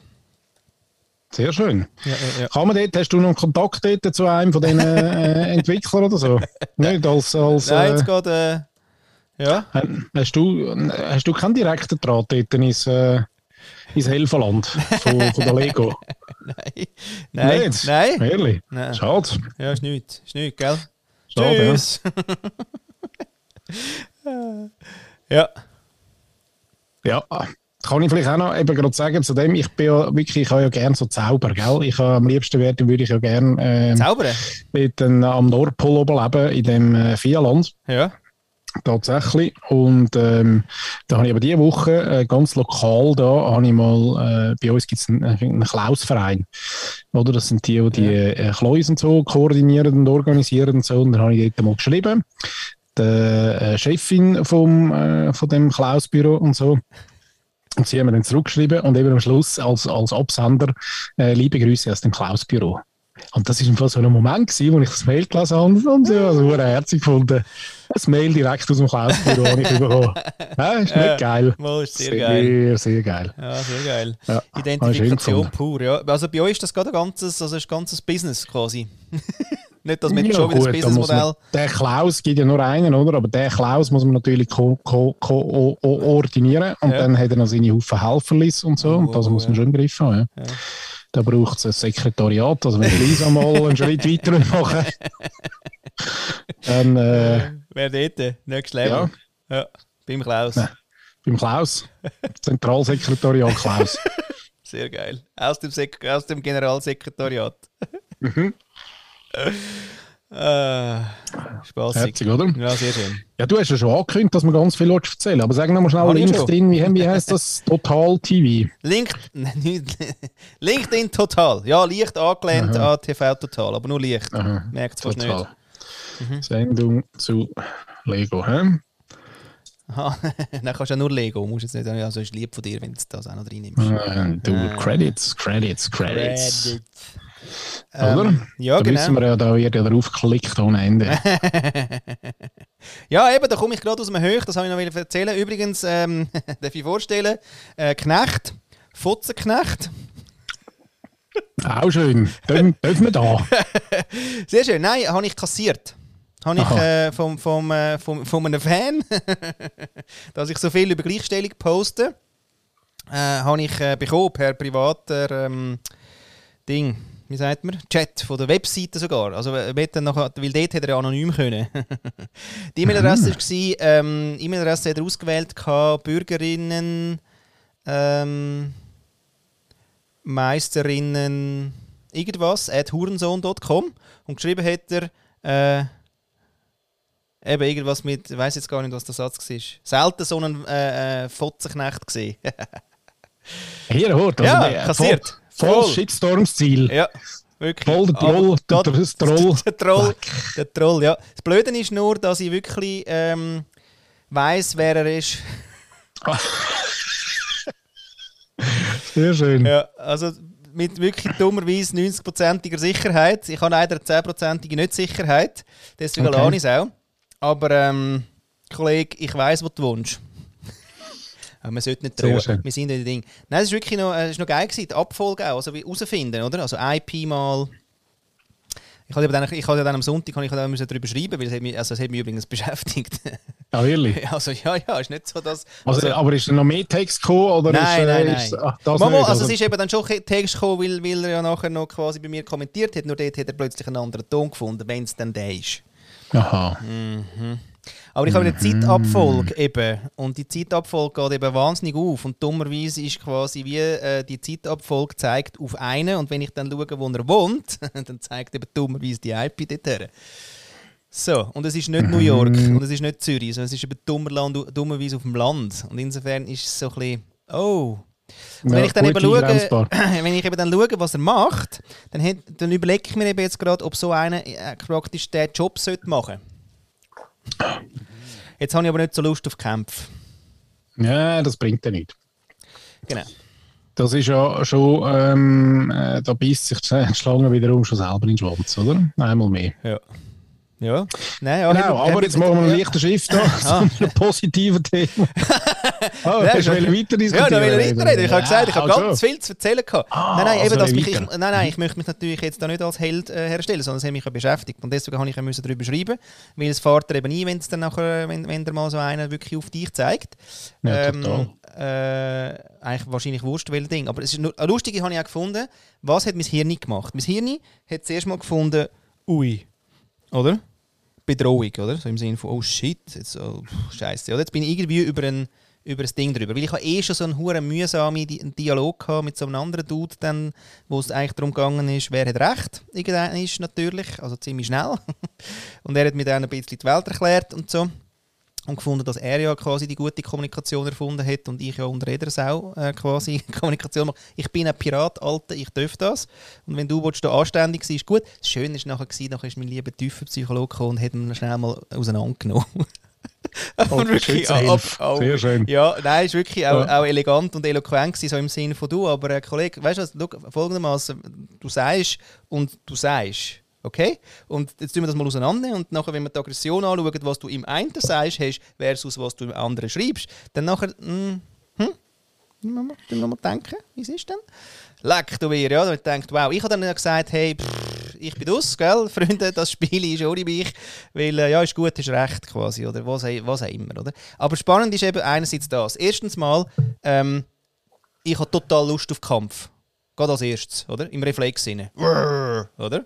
Sehr schön. Ja, ja, ja. Kann man dort, hast du noch Kontakt dort zu einem von diesen äh, *laughs* Entwicklern oder so? Nicht als, als Nein, äh, jetzt geht, äh, ja. hast, du, hast du keinen direkten Draht dort ins, äh, ins Helferland von, *laughs* von der Lego? Nein. Nein. Nicht? Nein. Ehrlich? Nein. Schade. Ja, ist nichts. Ist nichts, gell? Schade, ja. Tschüss. *laughs* ja. Ja, kann ich vielleicht auch noch eben gerade sagen zu dem, ich bin ja wirklich, ich habe ja gerne so Zauber, gell? Ich habe am liebsten werden würde ich ja gerne ähm, Zaubern? dort, äh, am Nordpol oben leben, in dem äh, Vierland. Ja. Tatsächlich. Und ähm, da habe ich aber diese Woche äh, ganz lokal da, habe ich mal, äh, bei uns gibt es einen, einen Klausverein. Oder? Das sind die, die die äh, Kleus und so koordinieren und organisieren und so. Und dann habe ich dort mal geschrieben. Der äh, Chefin vom, äh, von dem Klausbüro und so. Und sie haben mir dann zurückgeschrieben und eben am Schluss als, als Absender äh, liebe Grüße aus dem Klausbüro. Und das war so ein Moment, gewesen, wo ich das Mail gelesen habe und so, also wurde herzig gefunden. Das Mail direkt aus dem Klausbüro habe ich bekommen. *laughs* Ja, ist nicht Ja, geil. Ist sehr, sehr geil. Sehr, geil. Ja, sehr geil. Ja, Identifikation pur, ja. Also bei euch ist das gerade ein ganzes, also ein ganzes Business quasi. *laughs* Nicht, dass wir jetzt Ja, schon wieder das Businessmodell. Der Klaus gibt ja nur einen, oder? Aber der Klaus muss man natürlich ko ko ko koordinieren und Ja. dann hat er noch seine Haufen Helferlis und so. Oh, und das oh, muss man schon im Griff haben. Ja. Ja. Da braucht es ein Sekretariat. Also wenn Lisa mal einen Schritt weiter machen *laughs* dann äh, Wer dort? Nächstes Level. Ja. Beim Klaus. Nein. beim Klaus, Zentralsekretariat Klaus. *laughs* Sehr geil. Aus dem, Sek aus dem Generalsekretariat. Mhm. *laughs* äh. Herzig, oder? Ja, sehr schön. Ja, du hast ja schon angekündigt, dass wir ganz viel erzählen Aber sag nochmal schnell LinkedIn, wie, wie heißt das? *laughs* Total TV. Link, *laughs* LinkedIn Total. Ja, leicht angelehnt an TV Total, aber nur leicht. Aha, Merkt es fast nicht. Mhm. Sendung zu Lego. Hä? Aha, *laughs* dann kannst du ja nur Lego. Musst jetzt nicht, also ist lieb von dir, wenn du das auch noch reinnimmst. Äh, du, Äh. Credits, Credits, Credits. Ähm, Oder? Ja, da wissen genau. wir ja, da wird ja drauf geklickt ohne Ende. *laughs* ja, eben, da komme ich gerade aus dem Höch, das habe ich noch erzählen. Übrigens, ähm, *laughs* darf ich vorstellen, äh, Knecht, Fotzenknecht. Auch schön. Dürfen wir da. *laughs* Sehr schön. Nein, habe ich kassiert. Habe ich äh, vom, vom, äh, vom, von einem Fan, dass ich so viel über Gleichstellung poste, äh, habe ich äh, bekommen per privater ähm, Ding, wie sagt man? Chat von der Webseite sogar. Also, dann nachher, weil dort hätte er ja anonym können. *laughs* Die E-Mail-Adresse war, ähm, E-Mail-Adresse hat er ausgewählt, gehabt, Bürgerinnen, ähm, Meisterinnen, irgendwas, at hurensohn.com und geschrieben hat er, äh, eben irgendwas mit, ich weiß jetzt gar nicht, was der Satz war. Selten so einen äh, äh, Fotzenknecht gesehen. *laughs* Hier, hört. Also Ja, kassiert. Voll. Shitstorms-Ziel. ja, wirklich. Voll der Troll, der, der Troll. *laughs* der Troll, der Troll, ja. Das Blöde ist nur, dass ich wirklich ähm, weiss, wer er ist. *laughs* Sehr schön. Ja, also mit wirklich dummerweise 90%iger Sicherheit. Ich habe leider 10%ige nicht Sicherheit. Deswegen Okay. okay. ich es auch. Aber, ähm, Kollege, ich weiß, wo du wohnst. Aber man sollte nicht schön. Wir sind in den Ding. Nein, es ist wirklich noch, äh, ist noch geil gewesen, die Abfolge auch. Also wie herausfinden, oder? Also IP mal. Ich habe dann, ich habe dann am Sonntag ich dann darüber schreiben, weil es hat mich, also es hat mich übrigens *laughs* beschäftigt. Ja, wirklich. *laughs* also ja, ja, ist nicht so, dass... Also, aber ist da noch mehr Text gekommen? Oder Nein, ist, äh, nein, ist, nein. ach, das Mama, nicht, also, es ist eben dann schon Text gekommen, weil, weil er ja nachher noch quasi bei mir kommentiert hat, nur dort hat er plötzlich einen anderen Ton gefunden, wenn es dann der ist. Aha. Aber ich habe eine Mhm. Zeitabfolge eben. Und die Zeitabfolge geht eben wahnsinnig auf. Und dummerweise ist quasi wie äh, die Zeitabfolge zeigt auf einen. Und wenn ich dann schaue, wo er wohnt, *laughs* dann zeigt eben dummerweise die IP dort her. So, und es ist nicht New York. Mhm. und es ist nicht Zürich, sondern es ist eben dummerland, dummerweise auf dem Land. Und insofern ist es so ein bisschen, oh... Und wenn Ja, ich dann eben schaue, *clears throat* wenn ich eben dann schaue, was er macht, dann, dann überlege ich mir eben jetzt gerade, ob so einer äh, praktisch den Job sollte machen Jetzt habe ich aber nicht so Lust auf Kämpfe. Ja, das bringt ja nicht. Genau. Das ist ja schon, ähm, äh, da beißt sich die Schlange wiederum schon selber in den Schwanz, oder? Einmal mehr. Ja. Ja. Nein, ja, Genau, hat- aber hat- jetzt machen wir einen ja. leichten Shift da *laughs* zu einem *laughs* positiven Thema. *laughs* Ah, Ja, hast du ja. weiter Ja, diskutieren? da will ich weiterreden. Ich habe gesagt, ich habe Ja, ganz viel zu erzählen gehabt. Ah, nein, nein, eben, also dass mich, ich, nein, nein, ich möchte mich natürlich jetzt da nicht als Held äh, herstellen, sondern es hat mich ja beschäftigt. Und deswegen habe ich ja müssen darüber schreiben, weil es fährt er eben nie, wenn es dann nachher, wenn, wenn der mal so einer wirklich auf dich zeigt. Ja, total. äh, eigentlich wahrscheinlich wurscht, welches Ding. Aber es ist nur, lustig habe ich auch gefunden, was hat mein Hirn nicht gemacht? Mein Hirn hat zuerst mal gefunden, ui, oder? Bedrohung, oder? So im Sinne von, oh shit, jetzt, oh, scheiße. Oder? Jetzt bin ich irgendwie über ein, über ein Ding drüber. Weil ich habe eh schon so einen huren mühsamen Di Dialog mit so einem anderen Dude, dann, wo es eigentlich darum gegangen ist, wer hat recht. Irgendeiner ist natürlich, also ziemlich schnell. *laughs* und er hat mir dann ein bisschen die Welt erklärt und so. Und gefunden, dass er ja quasi die gute Kommunikation erfunden hat und ich ja unter jeder Sau äh, quasi *laughs* Kommunikation mache. Ich bin ein Pirat, Alter, ich darf das. Und wenn du willst, da anständig sein, ist gut. Das Schöne ist nachher, gewesen, nachher ist mein lieber tiefer Psychologe gekommen und hat ihn schnell mal auseinandergenommen. *laughs* Oh, Und wirklich ab, ab, Sehr schön. ja, nein, ist wirklich auch, Ja. auch elegant und eloquent gewesen, so im Sinne von du. Aber äh, Kollege, weißt du was, folgendermaßen, du sagst und du sagst. Okay? Und jetzt tun wir das mal auseinander und nachher, wenn wir die Aggression anschauen, was du im einen sagst hast versus was du im anderen schreibst, dann nachher, mm, hm, Tun wir noch mal denken, wie es ist denn? Leck du mir, ja. Und denkt, wow. Ich habe dann gesagt, hey, pff, ich bin aus, gell, *laughs* Freunde, das Spiel ist ohne mich. Weil, äh, ja, ist gut, ist recht quasi, oder was, was auch immer, oder? Aber spannend ist eben einerseits das. Erstens mal, ähm, ich habe total Lust auf Kampf. Gerade als erstes, oder? Im Reflexsinne. Oder?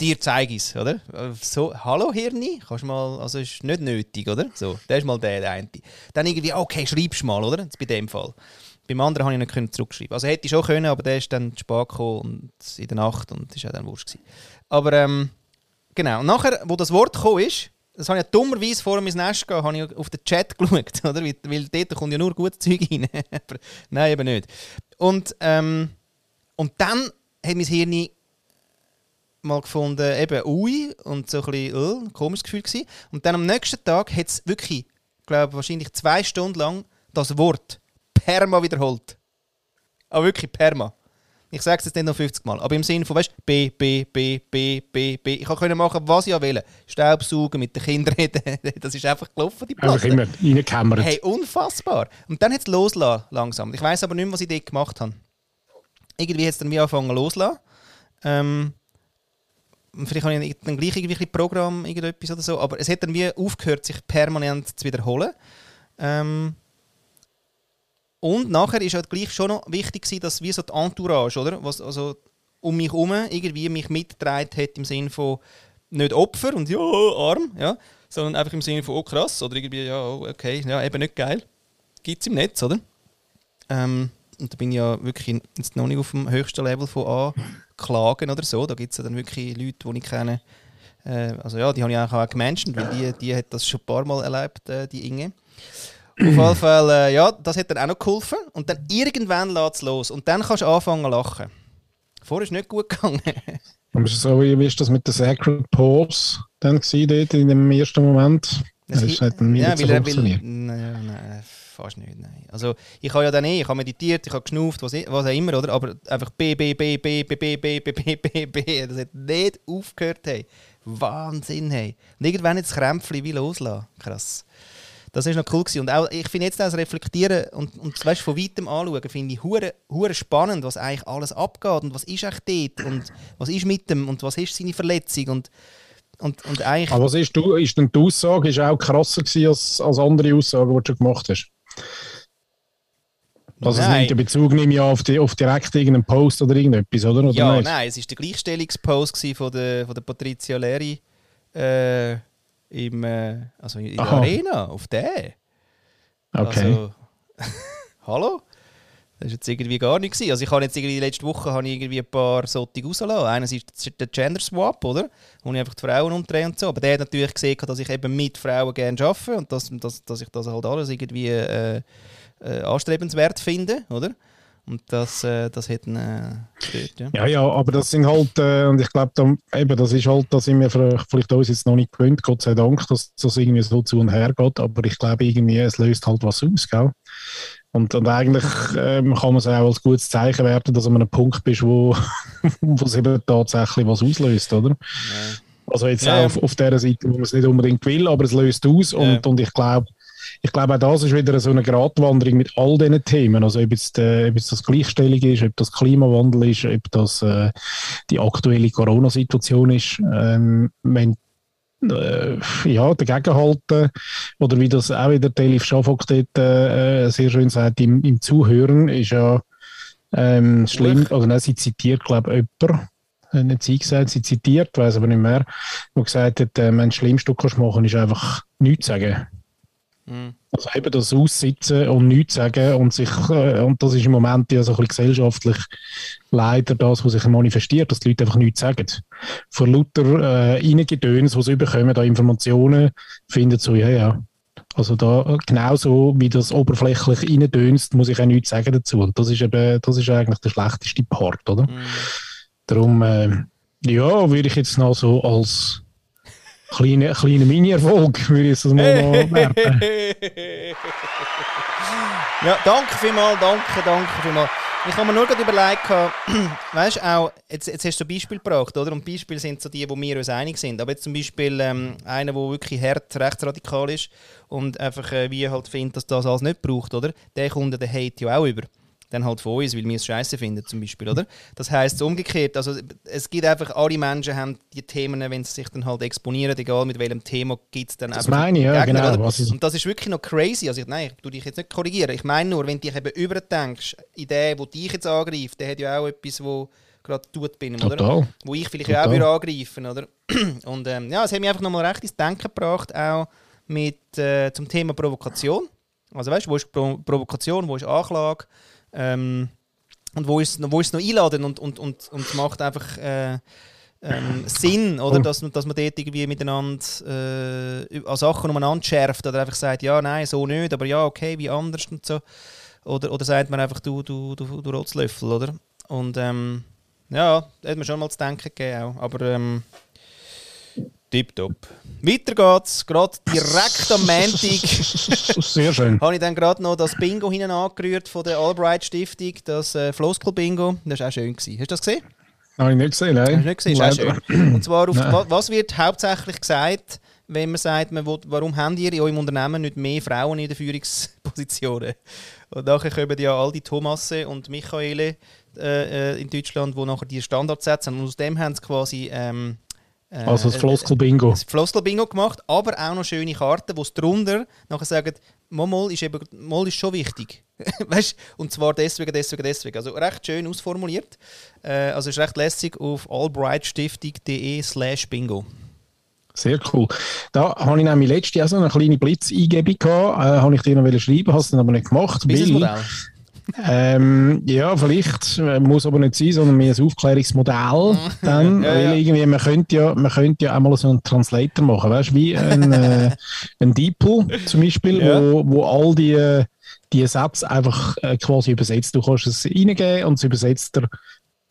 Dir zeige ich es, oder? So, hallo Hirni, kannst mal, also ist nicht nötig, oder? So, der ist mal der, der eine. Dann irgendwie, okay, schreibst mal, oder? Jetzt bei dem Fall. Beim anderen habe ich nicht können zurückschreiben. Also hätte ich schon können, aber der ist dann spät und in der Nacht und das war auch dann wurscht. Gewesen. Aber ähm, genau, und nachher, wo das Wort gekommen ist, das habe ich ja dummerweise vor mein Nest gehen, habe ich auf den Chat *laughs* geschaut, oder? Weil, weil dort kommt ja nur gutes Zeug rein. *laughs* Aber Nein, eben nicht. Und, ähm, und dann hat mein Hirn mal gefunden, eben ui und so ein bisschen, oh, ein komisches Gefühl gewesen. Und dann am nächsten Tag hat es wirklich, glaube wahrscheinlich zwei Stunden lang das Wort Perma wiederholt. Aber wirklich Perma. Ich sage es jetzt nicht noch 50 Mal, aber im Sinne von, weißt du, B, B, B, B, B, B. Ich konnte machen, was ich will. Staubsaugen, mit den Kindern reden. *laughs* Das ist einfach gelaufen, die Einfach Platte. immer reingekämmert. Hey, unfassbar. Und dann hat es losgelassen, langsam. Ich weiß aber nicht mehr, was ich dort gemacht habe. Irgendwie hat es dann wie angefangen loszulassen. Ähm, vielleicht habe ich dann gleich irgendwie ein Programm, irgendetwas oder so, aber es hat dann wie aufgehört, sich permanent zu wiederholen. Ähm, und nachher ist halt gleich schon noch wichtig gewesen, dass wie so die Entourage, oder? Was also um mich herum irgendwie mich mitgetragen hat im Sinne von nicht Opfer und ja, arm, ja, sondern einfach im Sinne von oh krass oder irgendwie ja, oh, okay, ja, eben nicht geil. Gibt es im Netz, oder? Ähm, und da bin ich ja wirklich jetzt noch nicht auf dem höchsten Level von Anklagen oder so. Da gibt es ja dann wirklich Leute, die ich kenne. Äh, also ja, die habe ich auch gemenschen, weil die, die hat das schon ein paar Mal erlebt, äh, die Inge. Auf jeden Fall, äh, ja, das hat dann auch noch geholfen. Und dann irgendwann lässt es los. Und dann kannst du anfangen zu lachen. Vorher ist es nicht gut *laughs* gegangen. Aber so, wie ist das mit der Sacred Pause dann gewesen, dort in dem ersten Moment? Das ist halt mir ja, so weil er will, funktioniert. nein, nein, fast nicht. Nein. Also ich habe ja dann eh, ich habe meditiert, ich habe geschnauft, was, was auch immer, oder? Aber einfach B, B, B, B, B, B, B, B, B, B, B, das hat nicht aufgehört. Hey. Wahnsinn, hey. Und irgendwann jetzt das Krämpfchen wie loslassen. Krass. Das ist noch cool gewesen. Und auch, ich finde jetzt das Reflektieren und, und weißt, von weitem anschauen, finde ich hure, spannend, was eigentlich alles abgeht und was ist echt dort und was ist mit dem und was ist seine Verletzung und, und, und. Aber was ist, du, ist denn die Aussage ist auch krasser als, als andere Aussagen, die du schon gemacht hast? Also es Nein. nimmt ja Bezug nehme ich auf, die, auf direkt irgendeinen Post oder irgendetwas, oder? oder Ja, nicht? nein, es war der Gleichstellungspost von der, von der Patricia Leri äh, im, äh, also in der Aha. Arena, auf der. Okay. Also, *laughs* hallo? Das war jetzt irgendwie gar nicht. Gewesen. Also ich habe jetzt irgendwie letzte Woche habe ich irgendwie ein paar solche rausgelassen. Einerseits ist der Gender Swap, oder? Wo ich einfach die Frauen umdrehe und so. Aber der hat natürlich gesehen, dass ich eben mit Frauen gerne arbeite und dass, dass, dass ich das halt alles irgendwie äh, äh, anstrebenswert finde, oder? Und das, äh, das hat ihn äh, ja. Ja, ja, aber das sind halt, äh, und ich glaube, das ist halt, da sind wir vielleicht, vielleicht uns jetzt noch nicht gewöhnt, Gott sei Dank, dass das irgendwie so zu und her geht, aber ich glaube irgendwie, es löst halt was aus, gell? Und, und eigentlich ähm, kann man es auch als gutes Zeichen werten, dass du an einem Punkt bist, wo *laughs* es eben tatsächlich was auslöst, oder? Also jetzt Ja, auch ja. auf, auf der Seite, wo man es nicht unbedingt will, aber es löst aus und, und ich glaube, ich glaube auch das ist wieder so eine Gratwanderung mit all diesen Themen. Also ob jetzt, äh, ob jetzt das Gleichstellung ist, ob das Klimawandel ist, ob das äh, die aktuelle Corona-Situation ist. Ähm, wenn ja, dagegenhalten oder wie das auch wieder Telif Schafok dort äh, sehr schön sagt, im, im Zuhören ist ja ähm, schlimm, also nein, sie zitiert glaube ich jemand, äh, nicht sie gesagt, sie zitiert, weiß aber nicht mehr, wo gesagt hat, äh, das Schlimmste, was du kannst machen ist einfach nichts sagen. Mhm. Also eben das Aussitzen und nichts sagen und sich, äh, und das ist im Moment ja so ein bisschen gesellschaftlich leider das, was sich manifestiert, dass die Leute einfach nichts sagen. Vor lauter äh, Reingedöns, was sie überkommen, an Informationen, finden so, ja, ja. Also da, genauso wie das oberflächlich reindönst, muss ich auch nichts sagen dazu. Und das ist eben, das ist eigentlich der schlechteste Part, oder? Mhm. Darum, äh, ja, würde ich jetzt noch so als kleine, kleine Mini-Erfolg, würde ich es mal werten. *laughs* ja, danke vielmals, danke, danke vielmals. Ich habe mir nur gerade überlegt, *clears throat* weißt du, auch, jetzt, jetzt hast du Beispiele gebracht, oder? Und Beispiele sind so die, wo wir uns einig sind. Aber jetzt zum Beispiel ähm, einer, der wirklich hart rechtsradikal ist und einfach äh, wie halt findet, dass das alles nicht braucht, oder? Der kommt den Hate ja auch über. Dann halt von uns, weil wir es scheiße finden, zum Beispiel, oder? Das heisst umgekehrt, also es gibt einfach, alle Menschen haben die Themen, wenn sie sich dann halt exponieren, egal mit welchem Thema, gibt es dann Das einfach meine ich, ja, Gegner, genau. Und das ist wirklich noch crazy. Also ich, nein, ich tu dich jetzt nicht korrigieren. Ich meine nur, wenn du dich eben überdenkst, in der, wo dich jetzt angreift, der hat ja auch etwas, wo gerade tut bin, oder? total. Wo ich vielleicht auch Total. würde angreifen, oder? *clears throat* Und ähm, ja, es hat mich einfach nochmal recht ins Denken gebracht, auch mit, äh, zum Thema Provokation. Also weißt du, wo ist Pro Provokation, wo ist Anklage? Ähm, und wo ist, wo ist noch einladen und, und, und, und macht einfach äh, ähm, *laughs* Sinn, oder? Cool. Dass, man- dass man dort irgendwie miteinander äh, an Sachen umeinander schärft oder einfach sagt, ja, nein, so nicht, aber ja, okay, wie anders und so. Oder, oder sagt man einfach, du, du, du, du Rotzlöffel, oder? Und ähm, ja, hat mir schon mal zu denken gegeben auch. Aber ähm, tipptopp. Weiter geht's, gerade direkt am Montag. *laughs* Sehr schön. habe ich dann gerade noch das Bingo hinten angerührt von der Albright Stiftung, das äh, Floskel Bingo. Das war auch schön. Gewesen. Hast du das gesehen? Habe ich nicht gesehen, nein. Hast du nicht gesehen? Ist auch schön. Und zwar, auf, Nein. wa- was wird hauptsächlich gesagt, wenn man sagt, man will, warum habt ihr in eurem Unternehmen nicht mehr Frauen in den Führungspositionen? Und nachher kommen ja all die Thomasse und Michaele äh, äh, in Deutschland, die nachher die Standards setzen. Und aus dem haben sie quasi... Ähm, äh, Also das äh, Floskel-Bingo. ein Floskel-Bingo gemacht, aber auch noch schöne Karten, wo es drunter nachher sagen, «Mal, mal ist, eben, mal ist schon wichtig. *laughs* weißt? Und zwar deswegen, deswegen, deswegen. Also recht schön ausformuliert. Äh, also ist recht lässig auf albrightstiftung.de slash bingo. Sehr cool. Da habe ich nämlich letztes Jahr so eine kleine Blitzeingebung gehabt. Äh, habe ich dir noch schreiben, habe es dann aber nicht gemacht. weil- Businessmodell. Ähm, ja, vielleicht muss aber nicht sein, sondern mehr ein Aufklärungsmodell. *laughs* Dann, Ja, ja. irgendwie, man könnte ja, man könnte ja auch mal so einen Translator machen, weißt wie ein, äh, ein DeepL zum Beispiel, Ja. wo, wo all die, die Sätze einfach äh, quasi übersetzt. Du kannst es reingeben und es übersetzt er.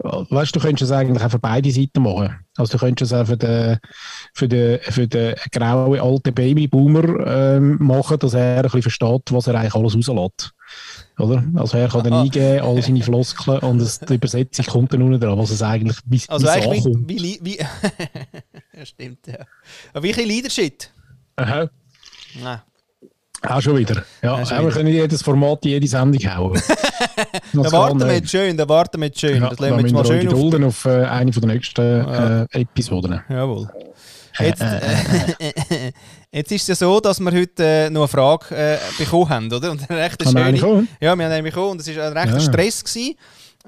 Weißt du, du könntest es eigentlich auch für beide Seiten machen. Also du könntest es auch für den, für den, für den grauen alten Babyboomer ähm, machen, dass er ein bisschen versteht, was er eigentlich alles rauslässt. Oder? Also er kann dann Ah. eingeben, all seine Floskeln und es, die Übersetzung kommt dann unten dran, was es eigentlich wie, Also eigentlich wie... wie, wie *laughs* ja, stimmt, ja. Aber wie ein bisschen Leadership. Aha. Nein. Auch schon wieder. Ja, Auch schon wir wieder. können jedes Format jede Sendung hauen. *laughs* Da warten wir jetzt schön, da warten wir jetzt schön. Ja, das da lassen wir jetzt müssen mal wir schön auf... gedulden auf äh, eine von der nächsten äh, Episoden. Jawohl. Jetzt, äh, *laughs* jetzt ist es ja so, dass wir heute äh, noch eine Frage äh, bekommen haben, oder? Und eine recht Haben wir eine schöne. bekommen? Ja, wir haben eine bekommen und es war ein rechter Ja. Stress. Gewesen,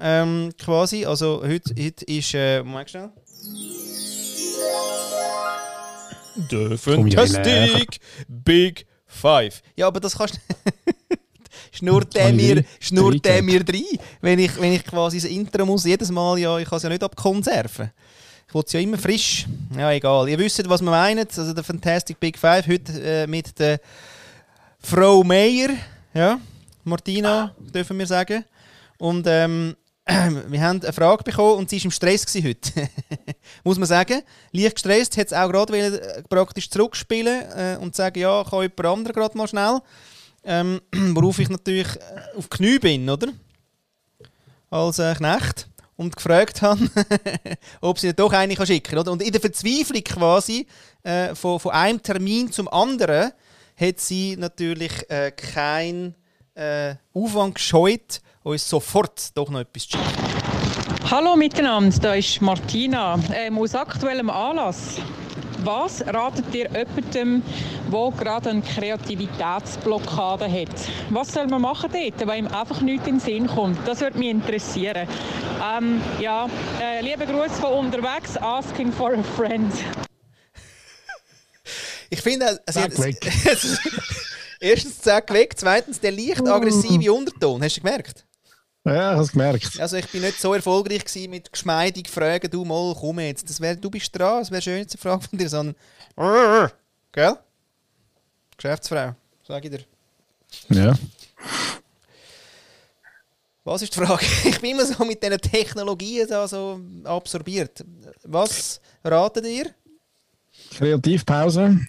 ähm, quasi. Also heute, heute ist. Äh, Moment schnell. The Fantastic Big Five. Ja, aber das kannst Schnurrt der mir, schnurrt der mir rein, wenn ich, wenn ich quasi das Intro muss, jedes Mal, ja, ich kann es ja nicht abkonserven. Ich will es ja immer frisch. Ja, egal. Ihr wisst, was wir meinen. Also der Fantastic Big Five heute äh, mit der Frau Meier, ja, Martina, dürfen wir sagen. Und ähm, *clears throat* wir haben eine Frage bekommen und sie war im Stress heute. *laughs* Muss man sagen. Leicht gestresst, hat es auch gerade äh, praktisch zurückspielen äh, und sagen, ja, kann jemand anderes gerade mal schnell. Ähm, *clears throat* worauf ich natürlich äh, auf Knie bin, oder? Als äh, Knecht. Und gefragt habe, *laughs* ob sie doch eine schicken kann. Und in der Verzweiflung quasi äh, von, von einem Termin zum anderen hat sie natürlich äh, keinen äh, Aufwand gescheut, uns sofort doch noch etwas zu schicken. Hallo miteinander, da ist Martina. Ähm, aus aktuellem Anlass. Was ratet ihr jemandem, der gerade eine Kreativitätsblockade hat? Was soll man machen dort, weil ihm einfach nichts in den Sinn kommt? Das würde mich interessieren. Ähm, ja, äh, liebe Grüße von unterwegs, asking for a friend. Ich finde, weg. *laughs* erstens zack weg, zweitens der leicht aggressive Unterton. Hast du gemerkt? Ja, ich es gemerkt. Also ich bin nicht so erfolgreich gewesen mit geschmeidig fragen, du mal, komm jetzt. Das wär, du bist dran, das wäre schön jetzt eine Frage von dir, sondern gell? Geschäftsfrau, sag ich dir. Ja. Was ist die Frage? *laughs* Ich bin immer so mit diesen Technologien da so absorbiert. Was ratet ihr? Kreativpause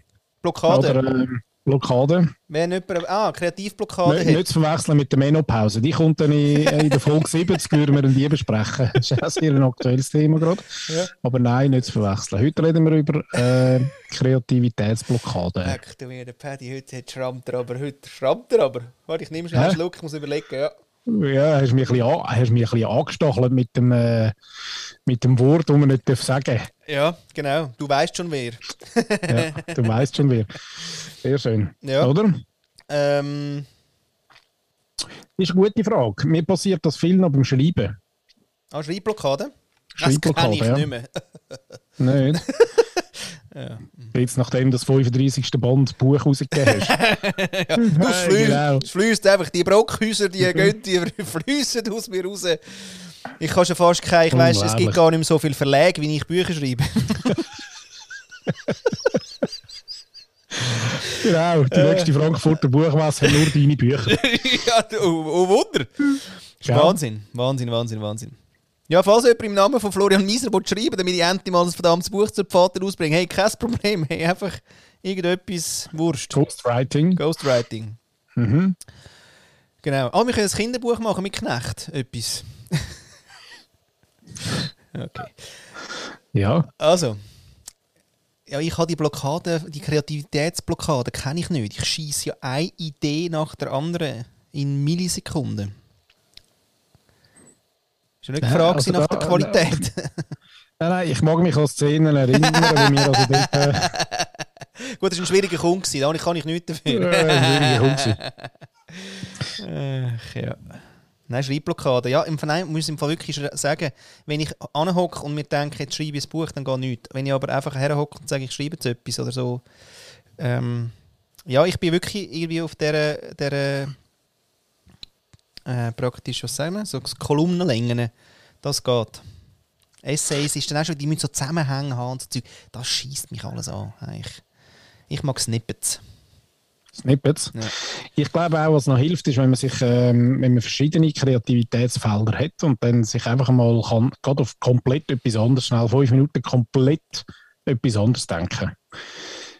Blockade. oder äh, Blockade. Wenn jemand, ah, Kreativblockade Nicht, nicht zu verwechseln mit der Menopause. Die kommt dann in, *laughs* in der Folge 70, würden wir dann die besprechen. Das ist auch sehr ein aktuelles Thema gerade. Ja. Aber nein, nicht zu verwechseln. Heute reden wir über äh, Kreativitätsblockade. Leck du mir, der Paddy, heute hat schrammt er aber, heute schrammt er aber. Warte, ich nehme schnell einen? Schluck, ich muss überlegen, ja. Ja, hast mich ein bisschen, hast mich ein bisschen angestachelt mit dem, äh, mit dem Wort, das man nicht darf sagen Ja, genau, du weißt schon wer. *laughs* Ja, du weißt schon wer. Sehr schön. Ja. Oder? Ähm, Das ist eine gute Frage. Mir passiert das viel noch beim Schreiben. ah, Schreibblockade? Schreibblockade, das kenne ich ja. nicht mehr. Nicht? *laughs* Ja. Jetzt, nachdem du das 35. Band Buch rausgegeben hast. *laughs* ja, *laughs* du, es fließt, genau. fließt einfach, die Brockhäuser, die *laughs* gehen, die fließen aus mir raus. Ich kann schon fast kein, ich weiss, es gibt gar nicht mehr so viele Verlage, wie ich Bücher schreibe. Genau, die Äh. nächste Frankfurter Buchmesse hat nur deine Bücher. ja, oh, oh Wunder. Ist Ja. Wahnsinn, Wahnsinn, Wahnsinn, Wahnsinn. Ja, falls jemand im Namen von Florian Mieser schreiben damit ich endlich mal ein verdammtes Buch zu Vater ausbringe, hey, kein Problem. Hey, einfach irgendetwas Wurst. Ghostwriting. Ghostwriting. Mhm. Genau. Ah, wir können ein Kinderbuch machen mit Knecht. Etwas. *laughs* okay. Ja, Also. Ja, ich habe die Blockade, die Kreativitätsblockade, kenne ich nicht. Ich schieße ja eine Idee nach der anderen in Millisekunden. Ist ja nicht Ja, gefragt also nach der Qualität. *laughs* Nein, nein, ich mag mich an Szenen erinnern, wo wir also dort... Äh, *laughs* Gut, das war ein schwieriger Kunde, da kann ich nichts dafür. äh, Hund gewesen. Ach, ja. Nein, Schreibblockade. Ja, im Fall, muss ich im Fall wirklich sagen, wenn ich anhocke und mir denke, jetzt schreibe ich ein Buch, dann geht nichts. Wenn ich aber einfach herhocke und sage, ich schreibe jetzt etwas oder so. Ähm, ja, ich bin wirklich irgendwie auf dieser, dieser äh, praktisch, was sagen wir, so Kolumnenlängen. Das geht. Essays ist dann auch schon, die müssen so Zusammenhänge haben und so Zeug. Das schießt mich alles an. eigentlich. Ich mag Snippets. Snippets. Ja. Ich glaube auch, was noch hilft, ist, wenn man sich, ähm, wenn man verschiedene Kreativitätsfelder hat und dann sich einfach mal kann, gerade auf komplett etwas anderes, schnell fünf Minuten komplett etwas anderes denken.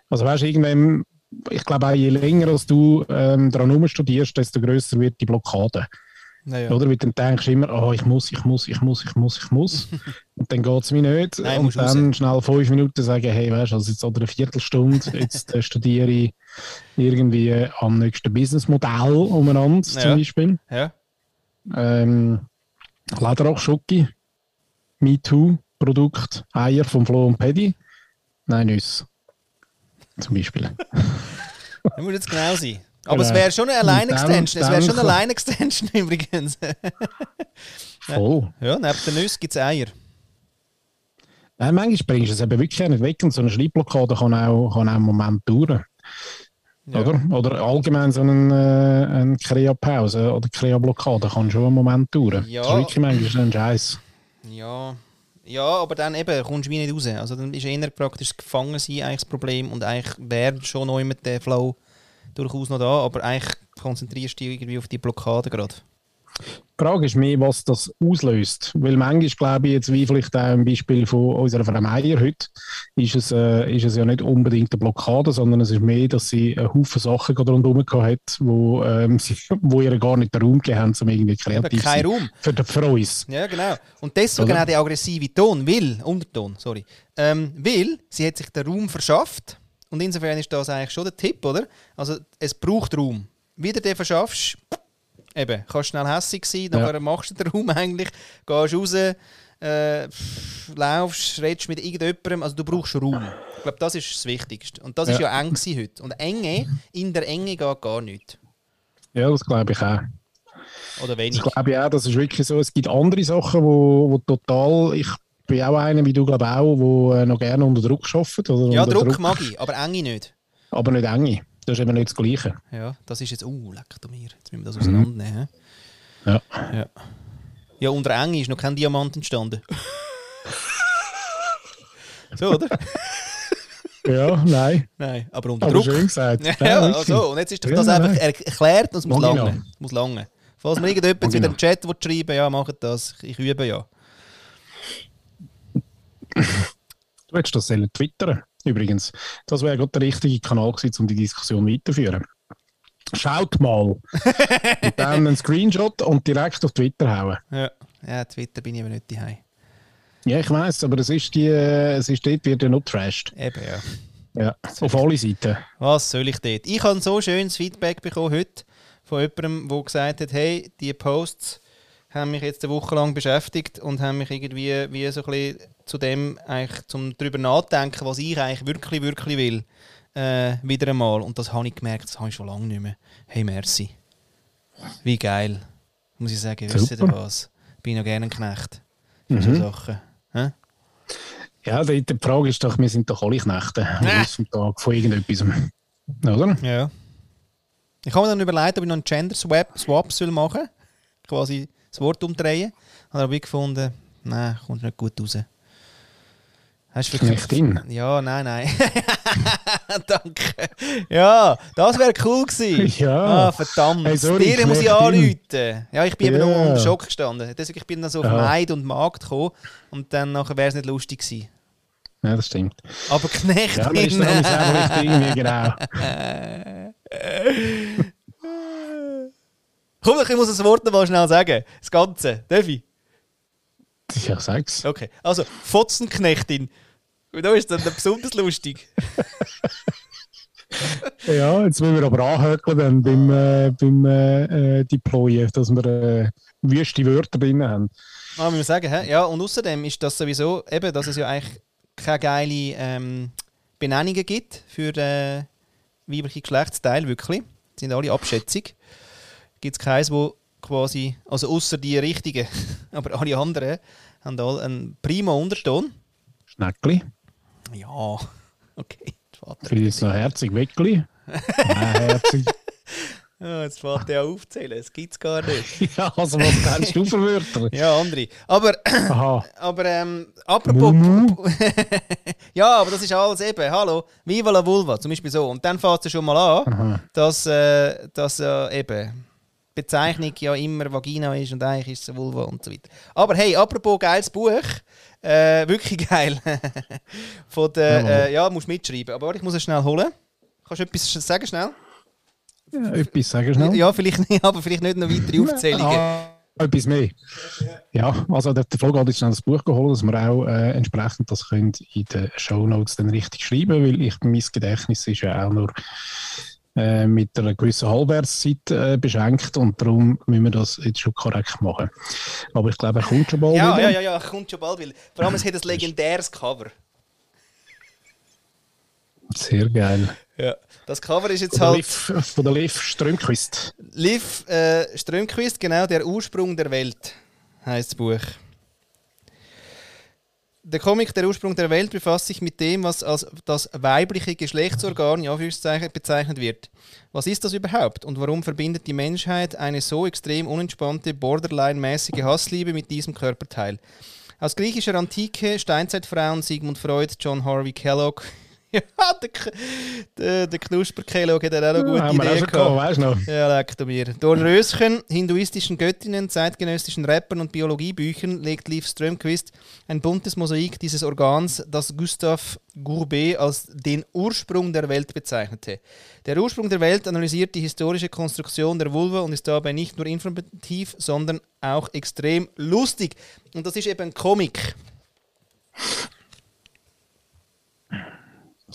Also weißt du, irgendwann, ich glaube auch, je länger als du ähm, daran studierst, desto größer wird die Blockade. Naja. Oder? Weil dann denkst du immer, oh, ich muss, ich muss, ich muss, ich muss, ich muss. *laughs* und dann geht es mir nicht. Nein, und dann schnell fünf Minuten sagen, hey, weißt du, also jetzt oder eine Viertelstunde, *laughs* jetzt äh, studiere ich irgendwie am nächsten Businessmodell umeinander, Ja. zum Beispiel. Ja. Ähm, Lederachschoki, MeToo-Produkt, Eier von Flo und Paddy. Nein, Nüsse. Zum Beispiel. *laughs* Das muss jetzt genau sein. Aber Genau. es wäre schon eine Line-Extension. Es dann- wäre schon eine dann- Line-Extension *laughs* übrigens. Voll. *laughs* ja, neben den Nüssen gibt es Eier. Nein, manchmal bringst du es eben wirklich nicht weg und so eine Schreibblockade kann auch, kann auch einen Moment dauern. Ja. Oder? oder allgemein so eine, äh, eine Krea-Pause oder Krea-Blockade kann schon einen Moment dauern. Ja. Das ist wirklich manchmal ein Scheiß. Ja. Ja, aber dann eben kommst du wie nicht raus. Also dann ist eher praktisch das Gefangensein eigentlich das Problem und eigentlich wäre schon neu mit dem Flow durchaus noch da, aber eigentlich konzentrierst du dich irgendwie auf die Blockade gerade. Die Frage ist mehr, was das auslöst. Weil manchmal glaube ich, jetzt wie vielleicht auch im Beispiel von unserer Frau Meier heute, ist es, äh, ist es ja nicht unbedingt eine Blockade, sondern es ist mehr, dass sie einen Haufen Sachen gerade rundherum gehabt hat, wo, ähm, sie, *laughs* wo ihr gar nicht den Raum gegeben haben, um irgendwie kreativ zu sein. Raum. Für, für uns. Ja, genau. Und deswegen Oder? auch der aggressive Ton, will, Unterton, sorry. Ähm, weil sie hat sich den Raum verschafft und insofern ist das eigentlich schon der Tipp, oder? Also es braucht Raum. Wie du den verschaffst, eben, kannst schnell hässig sein, Ja. nachher machst du den Raum eigentlich, gehst raus, äh, laufst, redest mit irgendjemandem, also du brauchst Raum. Ich glaube, das ist das Wichtigste. Und das ist Ja. ja eng heute. Und Enge, in der Enge geht gar nicht. Ja, das glaube ich auch. Oder Das wenig. glaube ich auch, das ist wirklich so. Es gibt andere Sachen, wo, wo total, ich bin auch einer, wie du glaube auch, wo äh, noch gerne unter Druck arbeitet. Oder Ja, unter Druck mag ich, aber Enge nicht. Aber nicht enge. Das ist eben nicht das Gleiche. Ja, das ist jetzt. Uh, leck du mir. Jetzt müssen wir das auseinandernehmen. hä? Ja. Ja. Ja, unter Enge ist noch kein Diamant entstanden. *laughs* so, oder? Ja, nein. Nein, aber unter Aber Druck. schön gesagt. *laughs* Ja, wirklich. also, und jetzt ist doch Ja, das nein, einfach nein. er erklärt und es muss lange. noch. Es muss lange. Falls mir irgendjemand wieder im. Chat will schreiben ja, macht das. Ich übe ja. Du hättest das sollen twittern übrigens. Das wäre gerade der richtige Kanal gewesen, um die Diskussion weiterzuführen. Schaut mal. *laughs* und dann einen Screenshot und direkt auf Twitter hauen. Ja, ja Twitter bin ich aber nicht daheim. Ja, ich weiß, aber es ist, die, es ist dort wird ja noch trashed. Eben, ja. Ja, auf alle Seiten. Was soll ich dort? Ich habe so schönes Feedback bekommen heute von jemandem, der gesagt hat, hey, die Posts haben mich jetzt eine Woche lang beschäftigt und haben mich irgendwie wie so ein bisschen zu dem eigentlich zum drüber nachdenken, was ich eigentlich wirklich, wirklich will, äh, wieder einmal. Und das habe ich gemerkt, das habe ich schon lange nicht mehr. Hey, merci. Wie geil. Muss ich sagen, wisst ihr was? Bin noch gerne ein Knecht. Für so Sachen. Hä? Ja, die, die Frage ist doch, wir sind doch alle Knechte am Äh. Tag von irgendetwas. Oder? Ja. Ich habe mir dann überlegt, ob ich noch einen Gender Swap, Swap soll machen Quasi das Wort umdrehen. Habe aber gefunden, nein, kommt nicht gut raus. Hast du Knechtin? Ja, nein, nein. *laughs* Danke. Ja, das wäre cool gewesen. *laughs* Ja. Ah, verdammt. Hey, sorry, Dir muss ich anrufen. Ja, ich bin eben Ja. nur unter Schock gestanden. Deswegen ich bin dann so auf Aha. Maid und Markt gekommen und dann nachher wäre es nicht lustig gewesen. Ja, das stimmt. Aber Knechtin... Ja, man ist noch irgendwie, *laughs* genau. Komm, ich muss das Wort noch schnell sagen. Das Ganze. Darf ich? Ja, sag's. Okay. Also, Fotzenknechtin. Und da ist dann besonders lustig. *laughs* Ja, jetzt müssen wir aber anhökeln dann beim, äh, beim äh, äh, Deployen, dass wir äh, wüste Wörter drin haben. Ah, muss man sagen, hä? Ja, und außerdem ist das sowieso, eben, dass es ja eigentlich keine geile ähm, Benennungen gibt für den weiblichen Geschlechtsteil, wirklich. Die sind alle Abschätzung. Gibt es keins, wo quasi, also außer die richtigen, *laughs* aber alle anderen haben alle einen prima Unterton. Schneckli. Ja, *laughs* okay. Ich jetzt noch herzig Weckli. Nein, herzig. *laughs* Ja, jetzt fällt der aufzählen, das gibt es gar nicht. Ja, also was kennst du für Wörter? Ja, andere. Aber, Aha. *clears throat* aber ähm, apropos. Ja, aber das ist alles eben. Hallo, Viva la Vulva, zum Beispiel so. Und dann fängt es schon mal an, Aha. dass, äh, dass äh, eben Bezeichnung ja immer Vagina ist und eigentlich ist es eine Vulva und so weiter. Aber hey, apropos geiles Buch. Äh, wirklich geil. *laughs* Von der, äh, ja, musst mitschreiben. Aber ich muss es schnell holen. Kannst du etwas sagen schnell? Ja, etwas sagen schnell. Ja, vielleicht nicht, *laughs* aber vielleicht nicht noch weitere Aufzählungen. Ah, etwas mehr. Ja, also der, der Vlog hat jetzt schnell das Buch geholt, dass wir auch äh, entsprechend das können in den Shownotes dann richtig schreiben, weil ich mein Gedächtnis ist ja auch nur äh, mit einer gewissen Halbwertszeit äh, beschränkt und darum müssen wir das jetzt schon korrekt machen. Aber ich glaube, er kommt schon bald Ja, wieder. ja, ja, ja, kommt schon bald wieder. Vor allem, es hat ein legendäres Cover. Sehr geil. Ja. Das Cover ist jetzt Von der halt Liv, von der Liv Strömquist. Liv äh, Strömquist, genau, der Ursprung der Welt heißt das Buch. Der Comic Der Ursprung der Welt befasst sich mit dem, was als das weibliche Geschlechtsorgan in Anführungszeichen bezeichnet wird. Was ist das überhaupt und warum verbindet die Menschheit eine so extrem unentspannte, borderline-mäßige Hassliebe mit diesem Körperteil? Aus griechischer Antike, Steinzeitfrauen, Sigmund Freud, John Harvey Kellogg. Ja, der, der, der Knusper-Kellogg hat auch noch gute Ideen schon gehabt. gehabt, weißt du noch? Ja, leck du mir. Dornröschen, hinduistischen Göttinnen, zeitgenössischen Rappern und Biologiebüchern legt Liv Strömquist ein buntes Mosaik dieses Organs, das Gustave Courbet als den Ursprung der Welt bezeichnete. Der Ursprung der Welt analysiert die historische Konstruktion der Vulva und ist dabei nicht nur informativ, sondern auch extrem lustig. Und das ist eben ein Comic.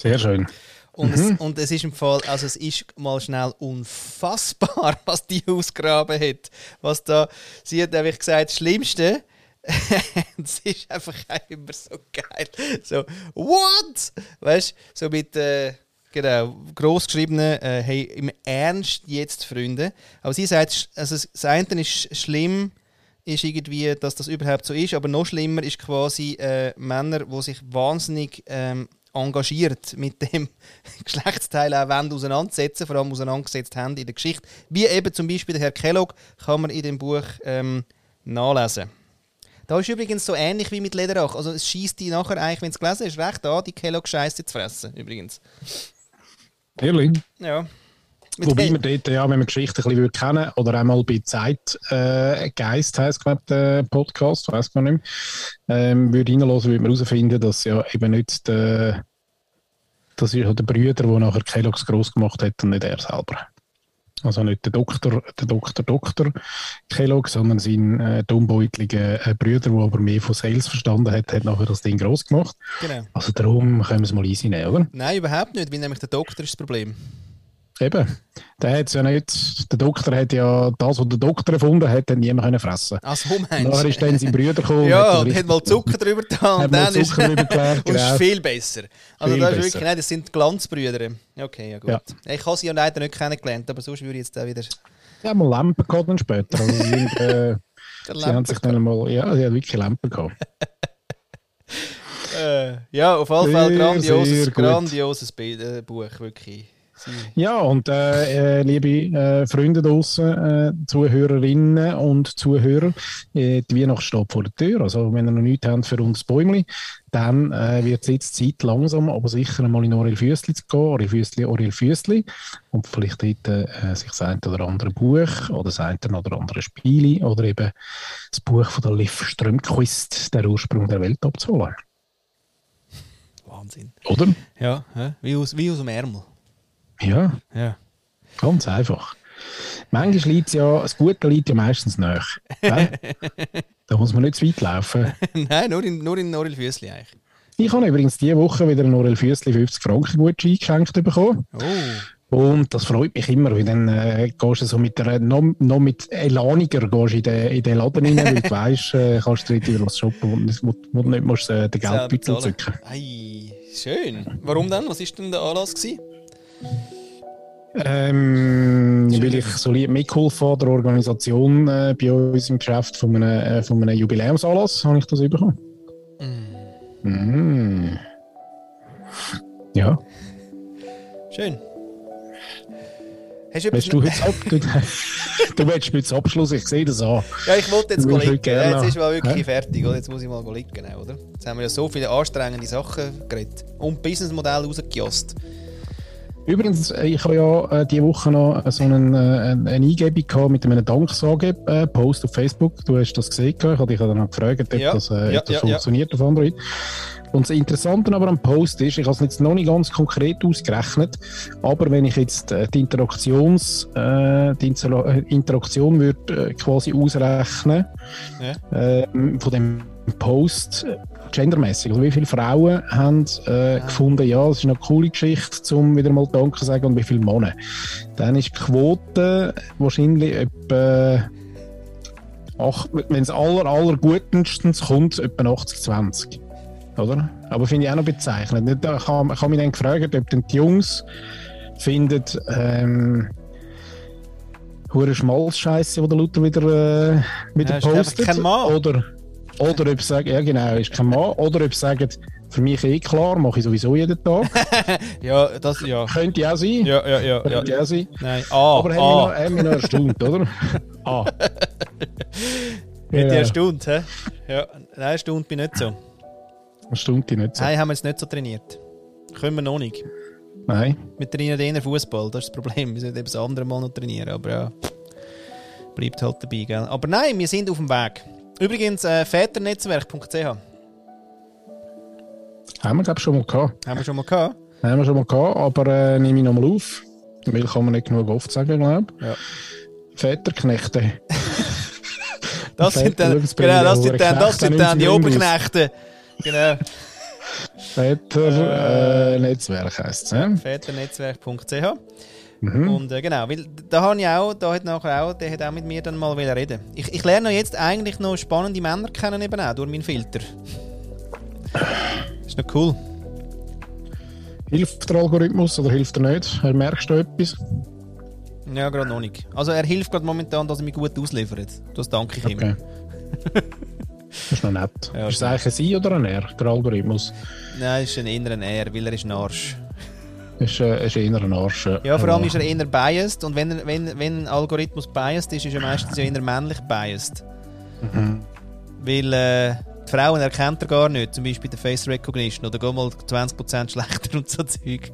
Sehr schön. Und, es, und es ist im Fall, also es ist mal schnell unfassbar, *laughs* was die ausgraben hat. Was da, sie hat einfach gesagt, das Schlimmste, *laughs* es ist einfach immer so geil. So, what? Weißt du, so mit, äh, genau, groß geschriebenen, äh, hey, im Ernst jetzt, Freunde. Aber sie sagt, also das eine ist schlimm, ist irgendwie, dass das überhaupt so ist, aber noch schlimmer ist quasi äh, Männer, die sich wahnsinnig ähm, engagiert mit dem *laughs* Geschlechtsteil auch wollen auseinandersetzen, vor allem auseinandergesetzt haben in der Geschichte. Wie eben zum Beispiel der Herr Kellogg, kann man in dem Buch ähm, nachlesen. Da ist übrigens so ähnlich wie mit Lederach. Also es schießt die nachher eigentlich, wenn es gelesen ist, recht an, die Kellogg-Scheiße zu fressen, übrigens. Ehrlich. Ja. Mit Wobei Hey- wir dort, ja, wenn wir Geschichte ein bisschen kennen oder einmal bei Zeit äh, heisst, glaube der Podcast, weiß gar nicht mehr, ähm, würde reinhören, würde man herausfinden, dass ja eben nicht der, das ist der Brüder, der nachher Kellogg's gross gemacht hat und nicht er selber. Also nicht der Doktor, der Doktor, Doktor Kellogg, sondern sein äh, dummbeutliger äh, Brüder, der aber mehr von Sales verstanden hat, hat nachher das Ding gross gemacht. Genau. Also darum können wir es mal easy nehmen, oder? Nein, überhaupt nicht, weil nämlich der Doktor ist das Problem. Eben. Der hat's ja nicht, der Doktor hat ja das, was der Doktor erfunden hat, hat niemand können fressen. Ach so meinst Nachher ist dann sein Brüder gekommen. Ja, und hat mal Zucker drüber getan Hat und dann ist, *laughs* geklärt, und ist genau. viel besser. Also Viel das ist besser. wirklich, nein, das sind Glanzbrüder. Okay, ja gut. Ja. Ich habe sie ja leider nicht kennengelernt, aber sonst würde ich jetzt da wieder... Ja, mal Lampen gehabt dann später. Also, sie, sind, äh, *laughs* sie haben sich dann mal, ja, sie haben wirklich Lampen gehabt. *laughs* Äh, ja, auf Fälle Sehr, grandioses, grandioses äh, Buch, wirklich. Ja, und äh, äh, liebe äh, Freunde draußen, äh, Zuhörerinnen und Zuhörer, äh, die Weihnacht steht vor der Tür. Also, wenn ihr noch nichts habt für uns Bäumli, dann äh, wird es jetzt Zeit, langsam, aber sicher einmal in Orel Füssli zu gehen. Orel Füssli, Orel Füssli. Und vielleicht dort sich das eine oder andere Buch oder das eine oder andere Spiel oder eben das Buch von der Liv Strömquist, der Ursprung der Welt abzuholen. Wahnsinn. Oder? Ja, wie aus, wie aus dem Ärmel. Ja, Ja. ganz einfach. Manchmal liegt ja, das Gute liegt ja meistens nach. *laughs* da muss man nicht zu weit laufen. *laughs* Nein, nur in, nur in Noril Füssli eigentlich. Ich habe übrigens diese Woche wieder einen Orel Füssli 50 Franken Gutschein geschenkt bekommen. Oh. Und das freut mich immer, weil dann äh, gehst du so mit der, noch, noch mit elaniger gehst in den, in den Laden rein, weil du weißt, äh, kannst du wieder was shoppen, wo, du nicht- wo, wo du nicht musst, äh, den Geldbeutel zücken Ei, schön. Warum denn? Was war denn der Anlass? Gewesen? Ähm, Weil ich so lieb mitgeholfen habe, der Organisation äh, bei uns im Geschäft von einem, äh, von einem Jubiläumsanlass, habe ich das bekommen. Mm. Ja. Schön. Hast du, Willst du heute ab? *laughs* *laughs* Du, willst jetzt Abschluss, ich sehe das an. Ja, ich wollte jetzt liegen. Ja, jetzt ist mal wirklich Hä? fertig. Oder? Jetzt muss ich mal liegen, oder? Jetzt haben wir ja so viele anstrengende Sachen geredet. Und Businessmodell rausgejasst. Übrigens, äh, ich habe ja äh, diese Woche noch so einen, äh, eine Eingebung gehabt mit einem Danksage-Post auf Facebook. Du hast das gesehen, ich habe dich dann noch gefragt, ob Ja, das, äh, ja, das ja, funktioniert auf Android. Und das Interessante aber am Post ist, ich habe es jetzt noch nicht ganz konkret ausgerechnet, aber wenn ich jetzt äh, die, Interaktions, äh, die Inter- äh, Interaktion würde äh, quasi ausrechnen Ja. äh, von dem Post äh, gendermäßig, also wie viele Frauen haben äh, gefunden, ja, das ist eine coole Geschichte, um wieder mal Danke zu sagen und wie viele Männer. Dann ist die Quote wahrscheinlich etwa wenn es aller, aller gutenstens kommt, etwa 80-20. Oder? Aber finde ich auch noch bezeichnet. Ich habe ich habe mich dann gefragt, ob denn die Jungs finden, ähm, hure Schmalzscheiße, die der Luther wieder, äh, wieder Ja, postet. kein Mann. Oder, oder ob sie sagen, ja genau, ist kein Mann. Oder ob sie sagen, für mich eh klar, mache ich sowieso jeden Tag. *laughs* Ja, das, ja. Könnte auch sein. Ja, ja, ja. ja. Könnte auch sein. Nein. Ah, Aber ah. noch, haben mich noch erstaunt, oder? *laughs* Ah. *laughs* Mit Ja. erstaunt, hä? Ja. Nein, erstaunt bin ich nicht so. Erstaunt dich nicht so. Nein, haben wir jetzt nicht so trainiert. Können wir noch nicht. Nein. Wir trainieren eher Fußball, das ist das Problem. Wir sollten eben das andere Mal noch trainieren, aber ja. Bleibt halt dabei, gell? Aber nein, wir sind auf dem Weg. Übrigens, äh, väternetzwerk.ch haben Haben wir, glaube ich, schon mal gehabt. wir schon mal gehabt. Haben wir schon mal gehabt, aber äh, nehme ich nochmal auf. Weil kann man nicht genug oft sagen, glaube ich. Ja. Väterknechte. *laughs* Das sind dann, genau, das sind dann, das sind dann die haben Oberknechte. Genau. Äh, Netzwerk heisst es. Ja? väternetzwerk.ch Mhm. Und äh, genau, weil da habe ich auch, da hat nachher auch, der hat auch mit mir dann mal reden. Ich, ich lerne jetzt eigentlich noch spannende Männer kennen eben auch durch meinen Filter. Ist noch cool. Hilft der Algorithmus oder hilft er nicht? Merkst du etwas? Ja, gerade noch nicht. Also er hilft gerade momentan, dass er mich gut ausliefert. Das danke ich ihm. Okay. *laughs* das ist noch nett. Ja, ist es eigentlich ein Sie oder ein Er, der Algorithmus? Nein, ist ein innerer Er, weil er ist ein Arsch. Ist, äh, ist eher ein Arsch. äh, Ja, vor allem aber- ist er eher biased und wenn, er, wenn, wenn ein Algorithmus biased ist, ist er meistens ja eher männlich biased. Mhm. Weil äh, die Frauen erkennt er gar nicht, zum Beispiel der Face Recognition oder geh mal 20% schlechter *laughs* und so Zeug.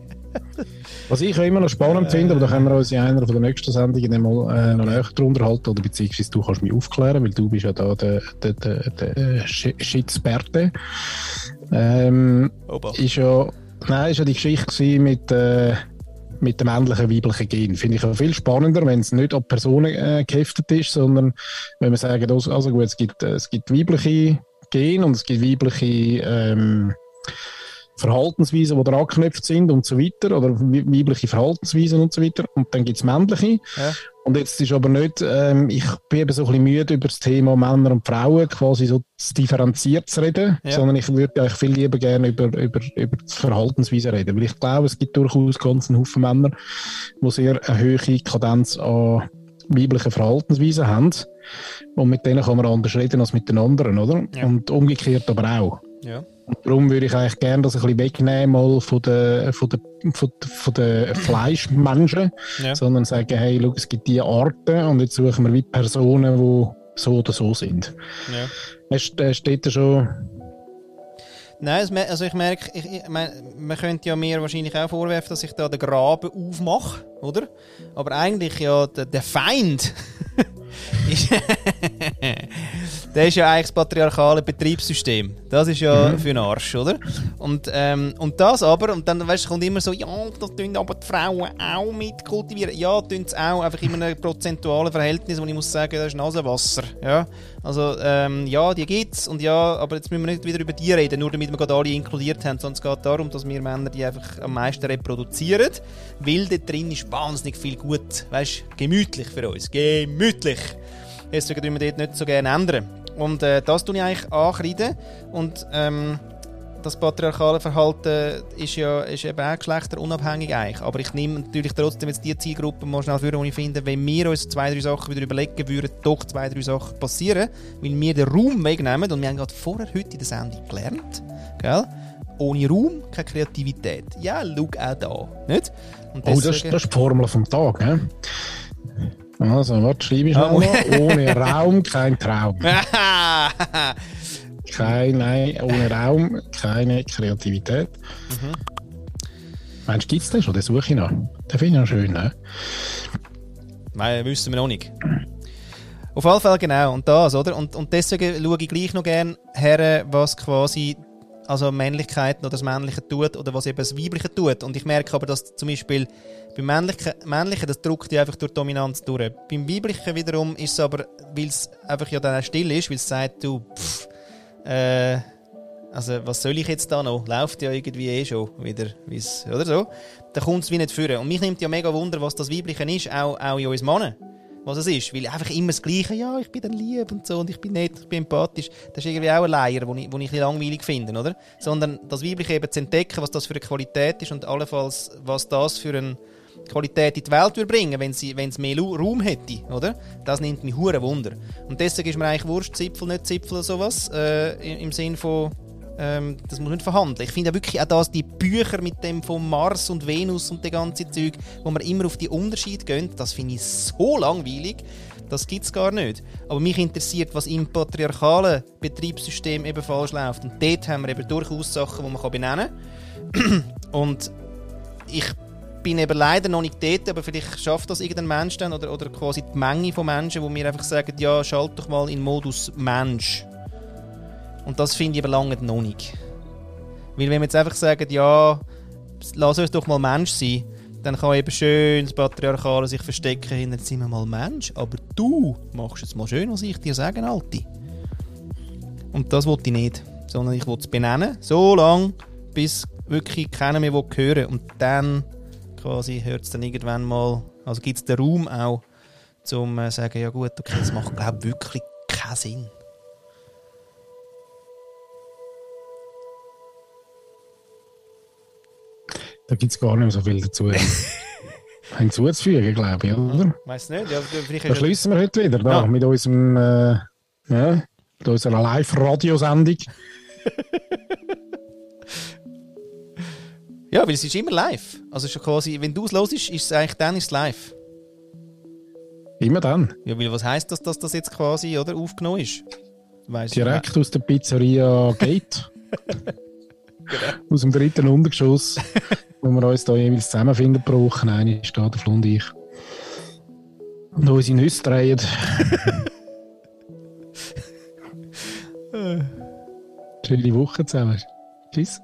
Was ich immer noch spannend finde, aber da können wir uns in einer der nächsten Sendungen mal äh, noch näher drunter halten, oder beziehungsweise du kannst mich aufklären, weil du bist ja da der, der, der, der äh, Schiedsberte. Ähm, ist ja, nein, ist ja die Geschichte mit, äh, mit dem männlichen, weiblichen Gen. Finde ich auch viel spannender, wenn es nicht an Personen äh, geheftet ist, sondern wenn wir sagen, also also gut, es gibt, äh, es gibt weibliche Gen und es gibt weibliche ähm, Verhaltensweisen, die da angeknüpft sind und so weiter, oder we- weibliche Verhaltensweisen und so weiter. Und dann gibt es männliche. Ja. Und jetzt ist aber nicht, ähm, ich bin eben so ein bisschen müde über das Thema Männer und Frauen quasi so differenziert zu reden, Ja. sondern ich würde eigentlich viel lieber gerne über, über, über die Verhaltensweise reden. Weil ich glaube, es gibt durchaus ganz einen Haufen Männer, die sehr eine hohe Kadenz an weiblichen Verhaltensweisen haben. Und mit denen kann man anders reden als mit den anderen, oder? Ja. Und umgekehrt aber auch. Ja. Darum würde ich eigentlich gerne das ein bisschen wegnehmen mal von den, von den, von, von den Fleischmenschen, Ja. sondern sagen, hey, schau, es gibt diese Arten und jetzt suchen wir wie Personen, die so oder so sind. Ja. Hast, hast du schon... Nein, also ich merke, ich, ich mein, man könnte ja mir wahrscheinlich auch vorwerfen, dass ich da den Graben aufmache, oder? Aber eigentlich ja der, der Feind *laughs* ist, der ist ja eigentlich das patriarchale Betriebssystem. Das ist ja für den Arsch, oder? Und, ähm, und das aber, und dann weißt, kommt immer so, ja, das tun aber die Frauen auch mit kultivieren. Ja, tun es auch, einfach in einem prozentualen Verhältnis, wo ich muss sagen, das ist Nasenwasser. Ja? Also, ähm, ja, die gibt's und ja, aber jetzt müssen wir nicht wieder über die reden, nur damit wir gerade alle inkludiert haben, es geht darum, dass wir Männer die einfach am meisten reproduzieren, weil dort drin ist wahnsinnig viel gut, weißt gemütlich für uns, gemütlich. Deswegen tun wir dort nicht so gerne ändern. Und äh, das tue ich eigentlich ankreiden und ähm, das patriarchale Verhalten ist ja ist eben auch geschlechterunabhängig eigentlich. Aber ich nehme natürlich trotzdem jetzt die Zielgruppe mal schnell für, die ich finde, wenn wir uns zwei, drei Sachen wieder überlegen würden, doch zwei, drei Sachen passieren, weil wir den Raum wegnehmen und wir haben gerade vorher heute in der Sendung gelernt, gell? Ohne Raum keine Kreativität. Ja, schau auch da, nicht? Und Oh, das, das ist die Formel vom Tag, ne? Also, was schreibe ich Ah, noch? Ohne Raum kein Traum. *laughs* Kein, nein, ohne Raum keine Kreativität. Mhm. Meinst du, gibt es den schon? Den suche ich noch. Den finde ich noch schön, ne? Nein, wissen wir noch nicht. Auf jeden Fall genau, und das, oder? Und, und deswegen schaue ich gleich noch gerne her, was quasi also Männlichkeit oder das Männliche tut oder was eben das Weibliche tut. Und ich merke aber, dass zum Beispiel beim Männlichen, Männlichen das drückt ja einfach durch Dominanz durch. Beim Weiblichen wiederum ist es aber, weil es einfach ja dann auch still ist, weil es sagt, du, pff, äh, also was soll ich jetzt da noch? Läuft ja irgendwie eh schon wieder, wie's, oder so. Da kommt es wie nicht führen. Und mich nimmt ja mega Wunder, was das Weibliche ist, auch, auch in uns Männern. Was es ist. Weil einfach immer das Gleiche, ja, ich bin dann lieb und so und ich bin nett, ich bin empathisch. Das ist irgendwie auch ein Leier, wo ich, wo ich ein langweilig finde, oder? Sondern das Weibliche eben zu entdecken, was das für eine Qualität ist und allenfalls, was das für eine Qualität in die Welt bringen, wenn sie, wenn es mehr Raum hätte, oder? Das nimmt mich hure Wunder. Und deswegen ist mir eigentlich Wurscht, Zipfel, nicht Zipfel sowas, äh, im, im Sinn von, ähm, das muss nicht verhandeln. Ich finde auch wirklich auch das, die Bücher mit dem von Mars und Venus und der ganze Zeug, wo man immer auf die Unterschiede gehen, das finde ich so langweilig. Das gibt es gar nicht. Aber mich interessiert, was im patriarchalen Betriebssystem eben falsch läuft. Und dort haben wir eben durchaus Sachen, die man benennen kann. *clears throat* Und ich bin eben leider noch nicht dort, aber vielleicht schafft das irgendein Mensch dann oder, oder quasi die Menge von Menschen, wo mir einfach sagen, ja, schalt doch mal in Modus Mensch. Und das finde ich aber lange noch nicht. Weil wenn wir jetzt einfach sagen, ja, lass uns doch mal Mensch sein, dann kann eben schön das Patriarchale sich verstecken hinter, sind wir mal Mensch, aber du machst jetzt mal schön, was ich dir sage, Alte. Und das wollte ich nicht, sondern ich wollte es benennen, so lange, bis wirklich keiner mehr will hören Und dann quasi hört es dann irgendwann mal, also gibt es den Raum auch, zum äh, sagen, ja gut, okay, das macht glaube ich wirklich keinen Sinn. Da gibt es gar nicht mehr so viel dazu *laughs* hinzuzufügen, glaube ich, oder? Weiß nicht, ja, vielleicht Da schließen wir heute wieder, da, Ja. mit unserem, äh, ja, mit unserer Live-Radiosendung. *laughs* Ja, weil es ist immer live. Also schon quasi, wenn du es hörst, ist es eigentlich dann ist es live. Immer dann. Ja, weil was heisst das, dass das jetzt quasi oder, aufgenommen ist? Weiss ich Direkt aus der Pizzeria Gate. *laughs* Aus dem dritten Untergeschoss, *laughs* wo wir uns da jeweils zusammenfinden Woche. Eine ist da, der und ich. Und unsere Nüsse drehen. *laughs* Schöne Woche zusammen. Tschüss.